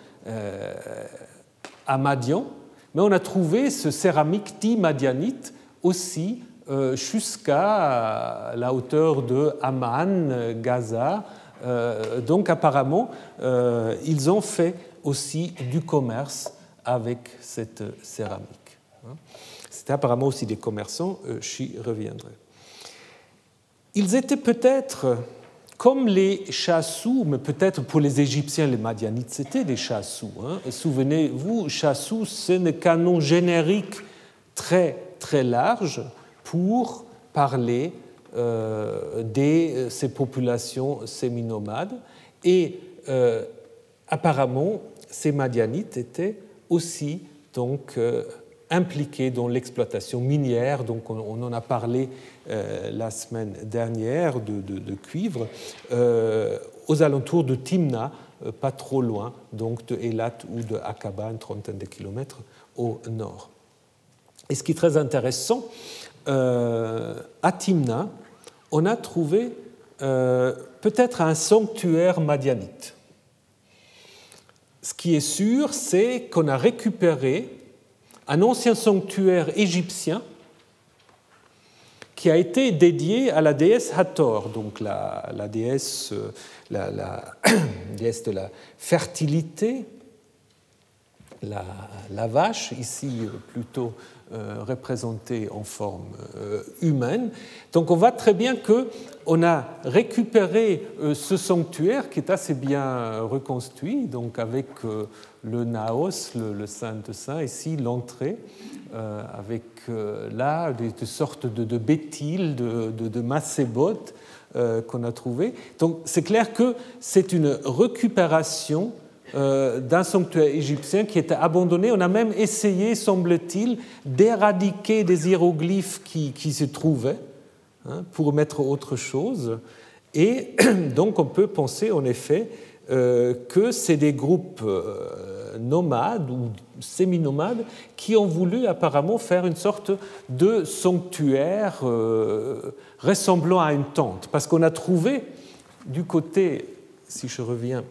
à Madian, mais on a trouvé ce céramique dit madianite aussi euh, jusqu'à la hauteur de Amman, Gaza. Euh, donc apparemment, euh, ils ont fait aussi du commerce avec cette céramique. C'était apparemment aussi des commerçants, j'y reviendrai. Ils étaient peut-être comme les chassous, mais peut-être pour les Égyptiens, les Madianites, c'était des chassous. Hein. Souvenez-vous, chassous, c'est un canon générique très très large pour parler euh, de ces populations séminomades. Et euh, apparemment, ces Madianites étaient aussi donc euh, impliqués dans l'exploitation minière. Donc on, en a parlé euh, la semaine dernière de, cuivre euh, aux alentours de Timna, euh, pas trop loin, donc de Elat ou de Aqaba, une trentaine de kilomètres au nord. Et ce qui est très intéressant, à Timna, on a trouvé peut-être un sanctuaire madianite. Ce qui est sûr, c'est qu'on a récupéré un ancien sanctuaire égyptien qui a été dédié à la déesse Hathor, donc la, déesse, euh, la, déesse de la fertilité, la, vache, ici plutôt euh, représentée en forme euh, humaine. Donc on voit très bien qu'on a récupéré ce sanctuaire qui est assez bien reconstruit, donc avec le naos, le, saint de saint, ici l'entrée, euh, avec euh, là des, sortes de, de bétiles, de, de, de euh, qu'on a trouvé. Donc c'est clair que c'est une récupération d'un sanctuaire égyptien qui était abandonné. On a même essayé, semble-t-il, d'éradiquer des hiéroglyphes qui, qui se trouvaient hein, pour mettre autre chose. Et donc on peut penser en effet que c'est des groupes nomades ou semi-nomades qui ont voulu apparemment faire une sorte de sanctuaire euh, ressemblant à une tente. Parce qu'on a trouvé du côté, si je reviens.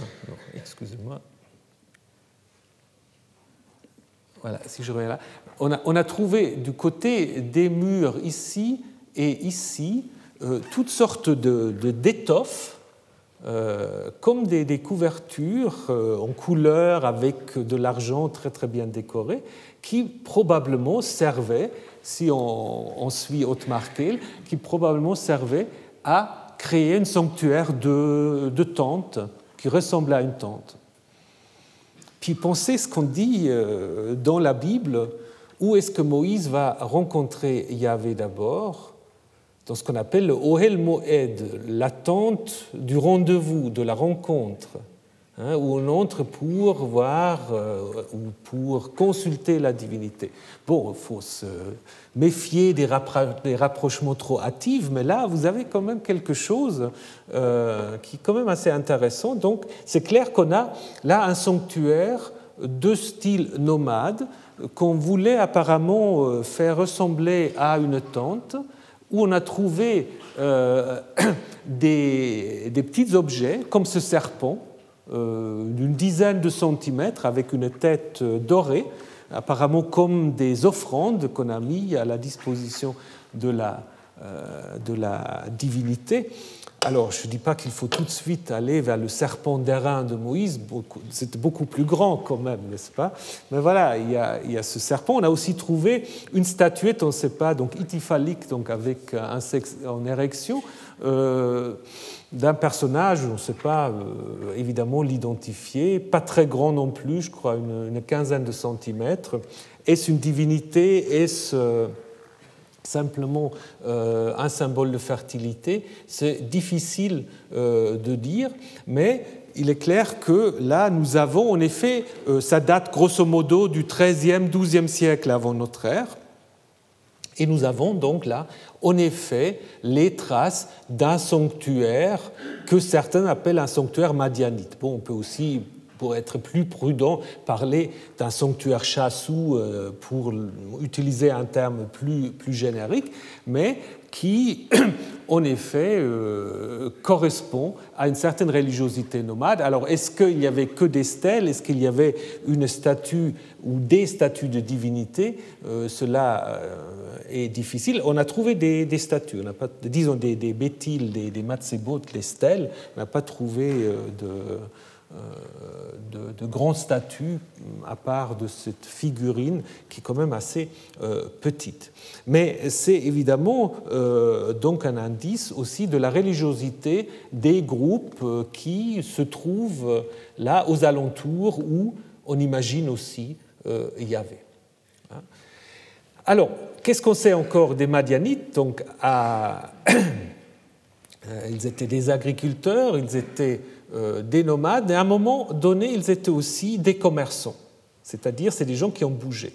Ah, excusez-moi. Voilà, si je reviens là. On a, trouvé du côté des murs ici et ici euh, toutes sortes d'étoffes euh, comme des, couvertures euh, en couleur avec de l'argent très très bien décoré, qui probablement servaient, si on, suit Otmar qui probablement servaient à créer un sanctuaire de, de tentes qui ressemblait à une tente. Puis pensez ce qu'on dit dans la Bible, où est-ce que Moïse va rencontrer Yahvé d'abord dans ce qu'on appelle le Ohel Moed, l'attente du rendez-vous, de la rencontre, hein, où on entre pour voir euh, ou pour consulter la divinité. Bon, il faut se méfier des, rapprochements trop hâtifs, mais là, vous avez quand même quelque chose euh, qui est quand même assez intéressant. Donc, c'est clair qu'on a là un sanctuaire de style nomade qu'on voulait apparemment euh, faire ressembler à une tente où on a trouvé euh, des, petits objets, comme ce serpent, euh, d'une dizaine de centimètres, avec une tête euh, dorée, apparemment comme des offrandes qu'on a mis à la disposition de la, de la divinité. Alors, je ne dis pas qu'il faut tout de suite aller vers le serpent d'airain de Moïse, c'est beaucoup plus grand quand même, n'est-ce pas? Mais voilà, il y, a, ce serpent. On a aussi trouvé une statuette, on ne sait pas, donc ityphalique, donc avec un sexe en érection, euh, d'un personnage, on ne sait pas euh, évidemment l'identifier, pas très grand non plus, je crois une, quinzaine de centimètres. Est-ce une divinité? Est-ce simplement euh, un symbole de fertilité, c'est difficile euh, de dire, mais il est clair que là, nous avons en effet, euh, ça date grosso modo du XIIIe, XIIe siècle avant notre ère, et nous avons donc là, en effet, les traces d'un sanctuaire que certains appellent un sanctuaire madianite. Bon, on peut aussi pour être plus prudent, parler d'un sanctuaire chassou euh, pour utiliser un terme plus, plus générique, mais qui, en effet, euh, correspond à une certaine religiosité nomade. Alors, est-ce qu'il n'y avait que des stèles? Est-ce qu'il y avait une statue ou des statues de divinité? Euh, Cela est difficile. On a trouvé des, statues, on n'a pas, disons des, des bétiles, des, des les stèles, on n'a pas trouvé de de, de, grands statues, à part de cette figurine qui est quand même assez euh, petite. Mais c'est évidemment euh, donc un indice aussi de la religiosité des groupes euh, qui se trouvent là aux alentours où on imagine aussi y avait. Hein. Alors, qu'est-ce qu'on sait encore des Madianites? Donc. Ils étaient des agriculteurs, ils étaient euh, des nomades, et à un moment donné, ils étaient aussi des commerçants, c'est-à-dire c'est des gens qui ont bougé.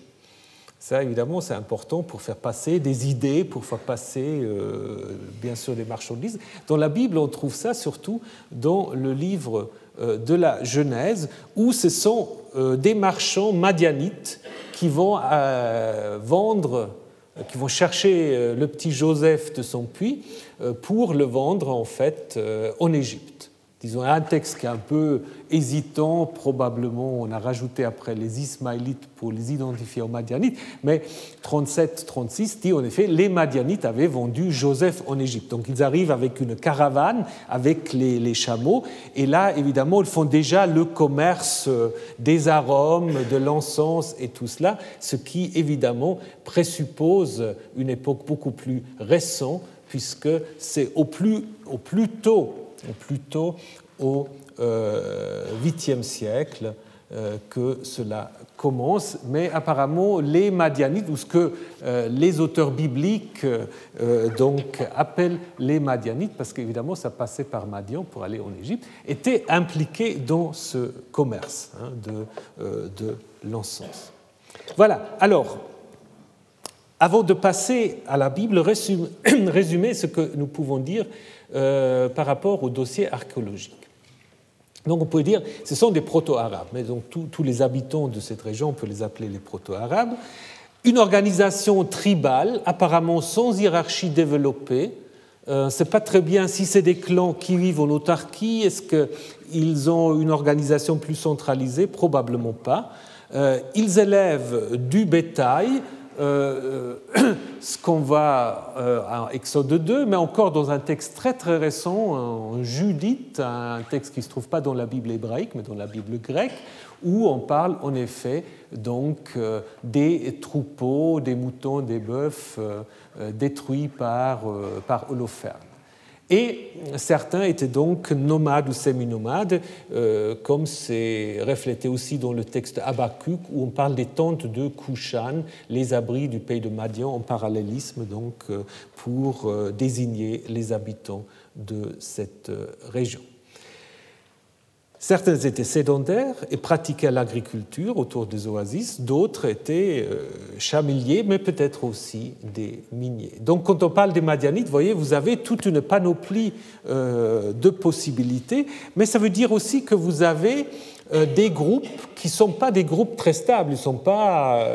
Ça, évidemment, c'est important pour faire passer des idées, pour faire passer, euh, bien sûr, des marchandises. Dans la Bible, on trouve ça surtout dans le livre euh, de la Genèse, où ce sont des marchands madianites qui vont vendre, qui vont chercher le petit Joseph de son puits pour le vendre en fait en Égypte disons, un texte qui est un peu hésitant, probablement on a rajouté après les Ismaélites pour les identifier aux Madianites, mais 37-36 dit en effet les Madianites avaient vendu Joseph en Égypte. Donc ils arrivent avec une caravane, avec les, chameaux, et là évidemment ils font déjà le commerce euh, des arômes, de l'encens et tout cela, ce qui évidemment présuppose une époque beaucoup plus récente, puisque c'est au plus tôt plutôt au 8e euh, siècle euh, que cela commence, mais apparemment les Madianites, ou ce que euh, les auteurs bibliques donc appellent les Madianites, parce qu'évidemment ça passait par Madian pour aller en Égypte, étaient impliqués dans ce commerce hein, de, de l'encens. Voilà, alors, avant de passer à la Bible, résumer ce que nous pouvons dire par rapport au dossier archéologique. Donc on peut dire ce sont des proto-arabes, mais donc tous les habitants de cette région, on peut les appeler les proto-arabes. Une organisation tribale, apparemment sans hiérarchie développée. Euh, sait pas très bien si c'est des clans qui vivent en autarkie, est-ce qu'ils ont une organisation plus centralisée? Probablement pas. Euh, ils élèvent du bétail, euh, euh, ce qu'on va euh, à Exode 2, mais encore dans un texte très très récent, en Judith, un texte qui ne se trouve pas dans la Bible hébraïque, mais dans la Bible grecque, où on parle en effet donc des troupeaux, des moutons, des bœufs détruits par, par Holoferne. Et certains étaient donc nomades ou semi-nomades, euh, comme c'est reflété aussi dans le texte Habakkuk, où on parle des tentes de Kushan, les abris du pays de Madian, en parallélisme donc euh, pour euh, désigner les habitants de cette région. Certains étaient sédentaires et pratiquaient l'agriculture autour des oasis, d'autres étaient euh, chameliers, mais peut-être aussi des miniers. Donc quand on parle des Madianites, vous voyez, vous avez toute une panoplie euh, de possibilités, mais ça veut dire aussi que vous avez euh, des groupes qui ne sont pas des groupes très stables, ils ne sont pas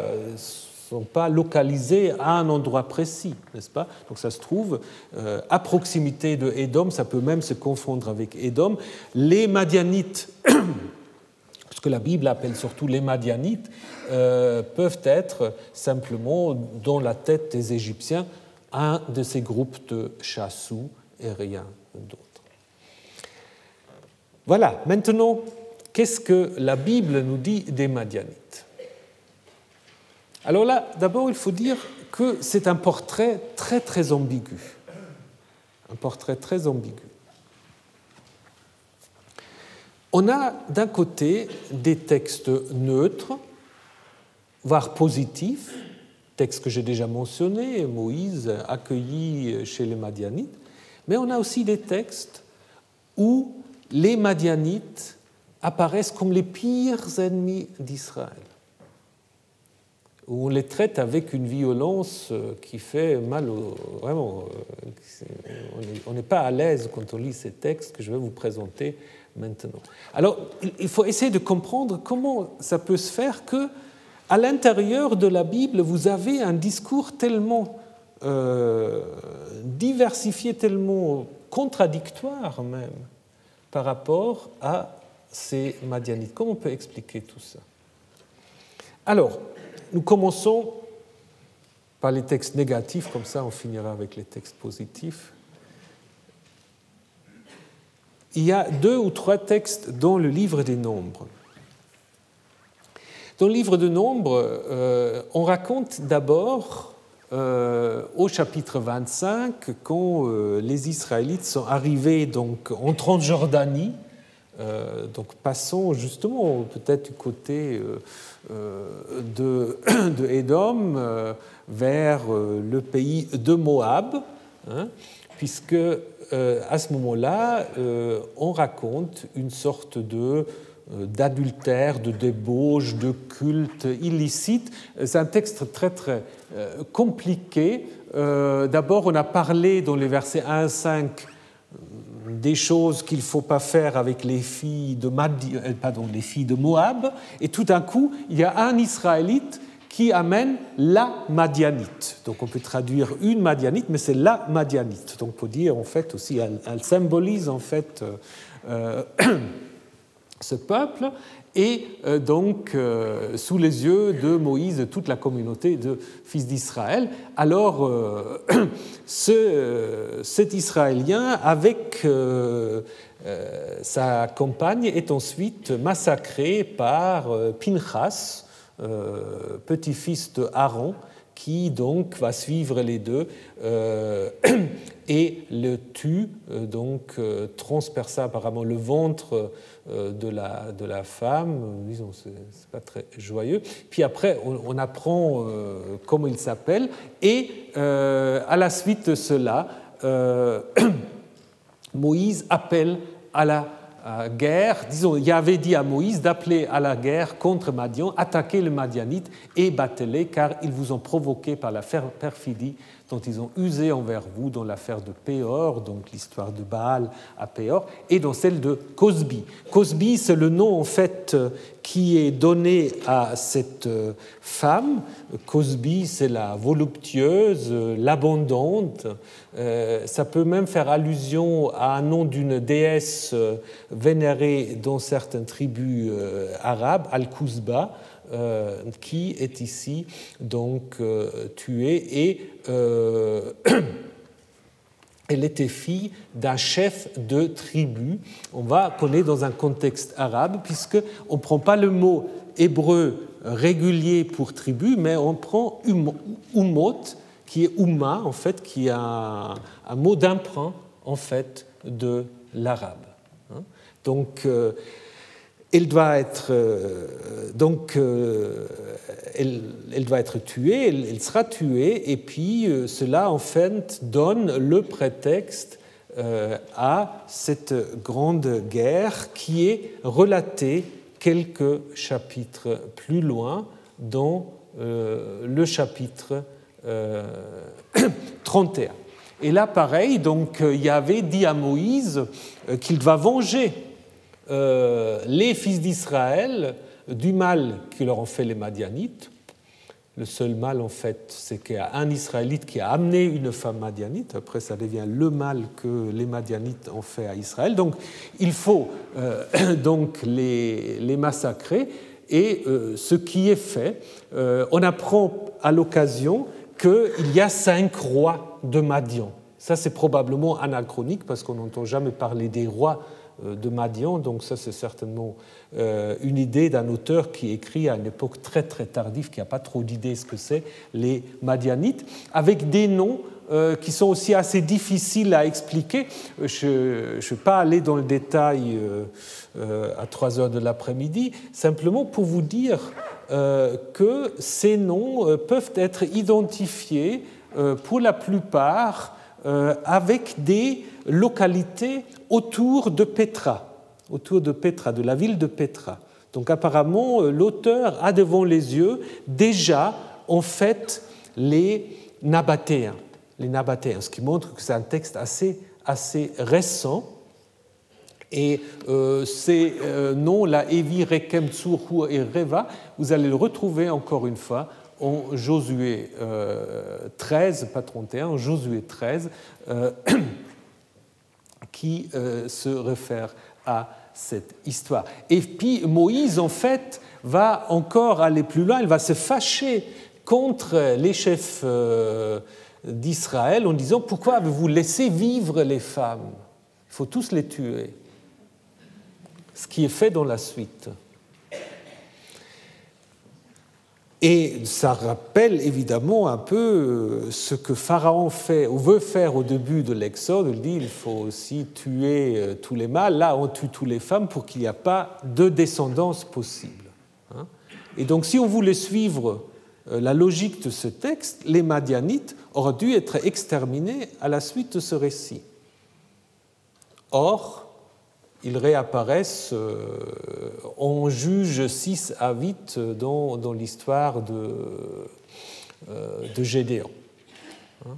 sont pas localisés à un endroit précis, n'est-ce pas? Donc ça se trouve euh, à proximité de Édom, ça peut même se confondre avec Édom. Les Madianites, ce que la Bible appelle surtout les Madianites, euh, peuvent être simplement dans la tête des Égyptiens un de ces groupes de chassous et rien d'autre. Voilà, maintenant, qu'est-ce que la Bible nous dit des Madianites? Alors là, d'abord, il faut dire que c'est un portrait très très ambigu. Un portrait très ambigu. On a d'un côté des textes neutres, voire positifs, textes que j'ai déjà mentionnés, Moïse accueilli chez les Madianites, mais on a aussi des textes où les Madianites apparaissent comme les pires ennemis d'Israël où on les traite avec une violence euh, qui fait mal, vraiment, euh, on n'est pas à l'aise quand on lit ces textes que je vais vous présenter maintenant. Alors, il faut essayer de comprendre comment ça peut se faire que, à l'intérieur de la Bible, vous avez un discours tellement euh, diversifié, tellement contradictoire même, par rapport à ces Madianites. Comment on peut expliquer tout ça? Alors, nous commençons par les textes négatifs, comme ça on finira avec les textes positifs. Il y a deux ou trois textes dans le livre des nombres. Dans le livre des nombres, euh, on raconte d'abord euh, au chapitre 25 quand euh, les Israélites sont arrivés donc en Transjordanie, donc passons justement peut-être du côté euh, de, de euh, vers euh, le pays de Moab, hein, puisque à ce moment-là, on raconte une sorte de d'adultère, de débauche, de culte illicite. C'est un texte très très compliqué. D'abord, on a parlé dans les versets 1 à 5 des choses qu'il ne faut pas faire avec les filles de, euh, pardon, les filles de Moab, et tout d'un coup, il y a un Israélite qui amène la Madianite. Donc on peut traduire une Madianite, mais c'est la Madianite. Donc on peut dire en fait aussi, elle, symbolise en fait euh, euh, ce peuple, et euh, donc euh, sous les yeux de Moïse toute la communauté de fils d'Israël. Alors euh, ce, cet Israélien avec sa compagne est ensuite massacré par Pinchas, petit-fils de Aaron, qui donc va suivre les deux et le tue, donc transperça apparemment le ventre de la, de la femme. Disons, c'est pas très joyeux. Puis après, on, apprend comment il s'appelle et à la suite de cela, Moïse appelle à la guerre, disons, il avait dit à Moïse d'appeler à la guerre contre Madian, attaquer le Madianite et battez-les, car ils vous ont provoqué par la perfidie dont ils ont usé envers vous dans l'affaire de Péor, donc l'histoire de Baal à Péor, et dans celle de Cosbi. Cosbi, c'est le nom en fait qui est donné à cette euh, femme. Cosbi, c'est la voluptueuse, l'abondante. Euh, ça peut même faire allusion à un nom d'une déesse euh, vénérée dans certaines tribus arabes, Al-Kuzba. Euh, qui est ici donc euh, tuée et euh, elle était fille d'un chef de tribu. On va connaître dans un contexte arabe, puisqu'on ne prend pas le mot hébreu régulier pour tribu, mais on prend umot, qui est umma, en fait, qui est un, mot d'emprunt, en fait, de l'arabe. Hein. Donc, elle doit être euh, euh, elle, doit être tuée, elle, sera tuée, et puis euh, cela en fait donne le prétexte à cette grande guerre qui est relatée quelques chapitres plus loin dans le chapitre 31. Et là, pareil, donc il y avait dit à Moïse qu'il va venger les fils d'Israël du mal que leur ont fait les Madianites. Le seul mal, en fait, c'est qu'il y a un Israélite qui a amené une femme madianite. Après, ça devient le mal que les Madianites ont fait à Israël. Donc, il faut euh, donc les, massacrer. Et euh, ce qui est fait, on apprend à l'occasion qu'il y a cinq rois de Madian. Ça, c'est probablement anachronique parce qu'on n'entend jamais parler des rois euh, de Madian. Donc ça, c'est certainement euh, une idée d'un auteur qui écrit à une époque très très tardive, qui n'a pas trop d'idées ce que c'est, les Madianites, avec des noms euh, qui sont aussi assez difficiles à expliquer. Je ne vais pas aller dans le détail à 3 heures de l'après-midi, simplement pour vous dire que ces noms peuvent être identifiés pour la plupart avec des localités autour de Petra, autour de Petra, de la ville de Petra. Donc apparemment, euh, l'auteur a devant les yeux déjà en fait les Nabatéens, les Nabatéens, ce qui montre que c'est un texte assez, assez récent. Et euh, ces euh, noms, la Evi, Rekem, Tsurhu et Reva, vous allez le retrouver encore une fois en Josué 13, pas 31, en Josué 13. qui euh, se réfère à cette histoire. Et puis Moïse, en fait, va encore aller plus loin, il va se fâcher contre les chefs euh, d'Israël en disant Pourquoi avez-vous laissé vivre les femmes? Il faut tous les tuer. Ce qui est fait dans la suite. Et ça rappelle évidemment un peu euh, ce que Pharaon fait ou veut faire au début de l'Exode. Il dit il faut aussi tuer euh, tous les mâles. Là, on tue toutes les femmes pour qu'il n'y ait pas de descendance possible. Hein. Et donc, si on voulait suivre euh, la logique de ce texte, les Madianites auraient dû être exterminés à la suite de ce récit. Or, ils réapparaissent euh, on juge 6 à 8 dans, dans l'histoire de, euh, de Gédéon. Hein?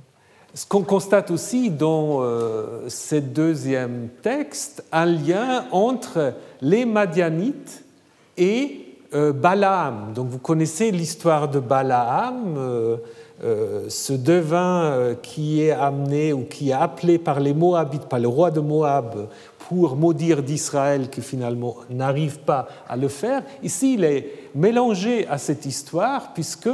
Ce qu'on constate aussi dans euh, ce deuxième texte, un lien entre les Madianites et Balaam. Donc vous connaissez l'histoire de Balaam, ce devin qui est amené ou qui est appelé par les Moabites, par le roi de Moab, pour maudire d'Israël qui finalement n'arrive pas à le faire. Ici, il est mélangé à cette histoire puisque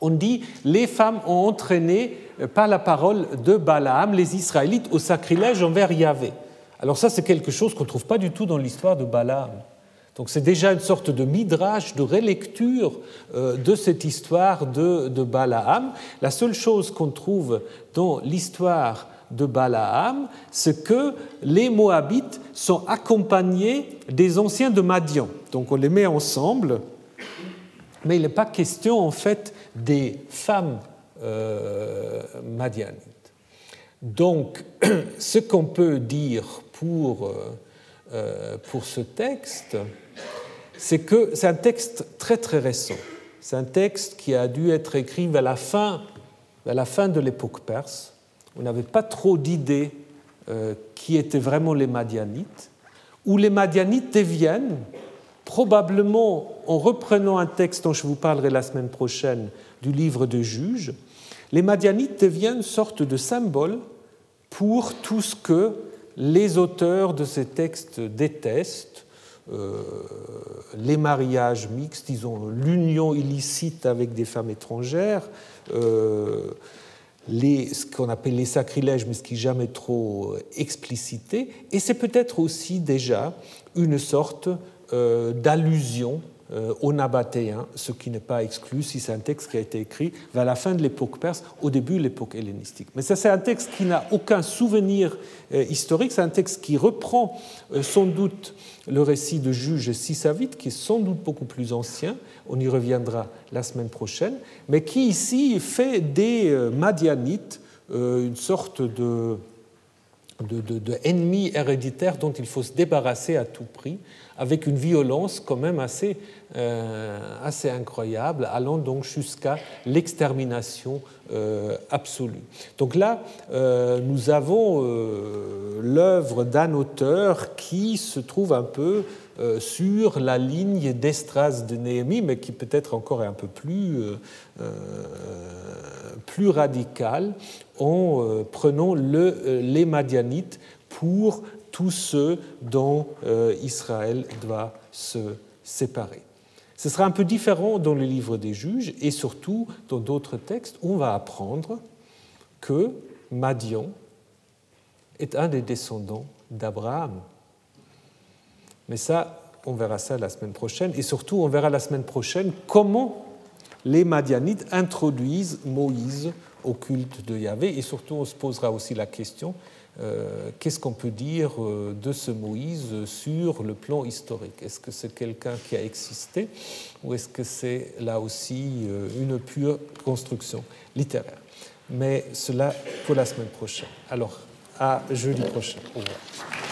on dit les femmes ont entraîné euh, par la parole de Balaam les Israélites au sacrilège envers Yahvé. Alors ça, c'est quelque chose qu'on ne trouve pas du tout dans l'histoire de Balaam. Donc c'est déjà une sorte de midrash, de relecture euh, de cette histoire de, Balaam. La seule chose qu'on trouve dans l'histoire de Balaam, c'est que les Moabites sont accompagnés des anciens de Madian. Donc on les met ensemble, mais il n'est pas question en fait des femmes euh, madianites. Donc ce qu'on peut dire pour, euh, pour ce texte, c'est que c'est un texte très très récent. C'est un texte qui a dû être écrit vers la fin, vers la fin de l'époque perse. On n'avait pas trop d'idées euh, qui étaient vraiment les Madianites, où les Madianites deviennent, probablement en reprenant un texte dont je vous parlerai la semaine prochaine du livre de Juges, les Madianites deviennent une sorte de symbole pour tout ce que les auteurs de ces textes détestent, les mariages mixtes, disons l'union illicite avec des femmes étrangères, euh, les, ce qu'on appelle les sacrilèges, mais ce qui n'est jamais trop explicité, et c'est peut-être aussi déjà une sorte euh, d'allusion euh, aux Nabatéens, ce qui n'est pas exclu si c'est un texte qui a été écrit vers la fin de l'époque perse, au début de l'époque hellénistique. Mais ça, c'est un texte qui n'a aucun souvenir euh, historique, c'est un texte qui reprend euh, sans doute le récit de Juge Sisavite, qui est sans doute beaucoup plus ancien, on y reviendra la semaine prochaine, mais qui ici fait des Madianites une sorte de, de, de, héréditaire dont il faut se débarrasser à tout prix, avec une violence quand même assez euh, incroyable, allant donc jusqu'à l'extermination euh, absolue. Donc là, euh, nous avons l'œuvre d'un auteur qui se trouve un peu sur la ligne d'Estras de Néhémie, mais qui peut-être encore est un peu plus, plus radical en prenant le, les Madianites pour tous ceux dont Israël doit se séparer. Ce sera un peu différent dans le livre des juges et surtout dans d'autres textes où on va apprendre que Madian est un des descendants d'Abraham. Mais ça, on verra ça la semaine prochaine et surtout on verra la semaine prochaine comment les Madianites introduisent Moïse au culte de Yahvé et surtout on se posera aussi la question euh, qu'est-ce qu'on peut dire euh, de ce Moïse sur le plan historique? Est-ce que c'est quelqu'un qui a existé ou est-ce que c'est là aussi euh, une pure construction littéraire? Mais cela pour la semaine prochaine. Alors, à jeudi prochain. Au revoir.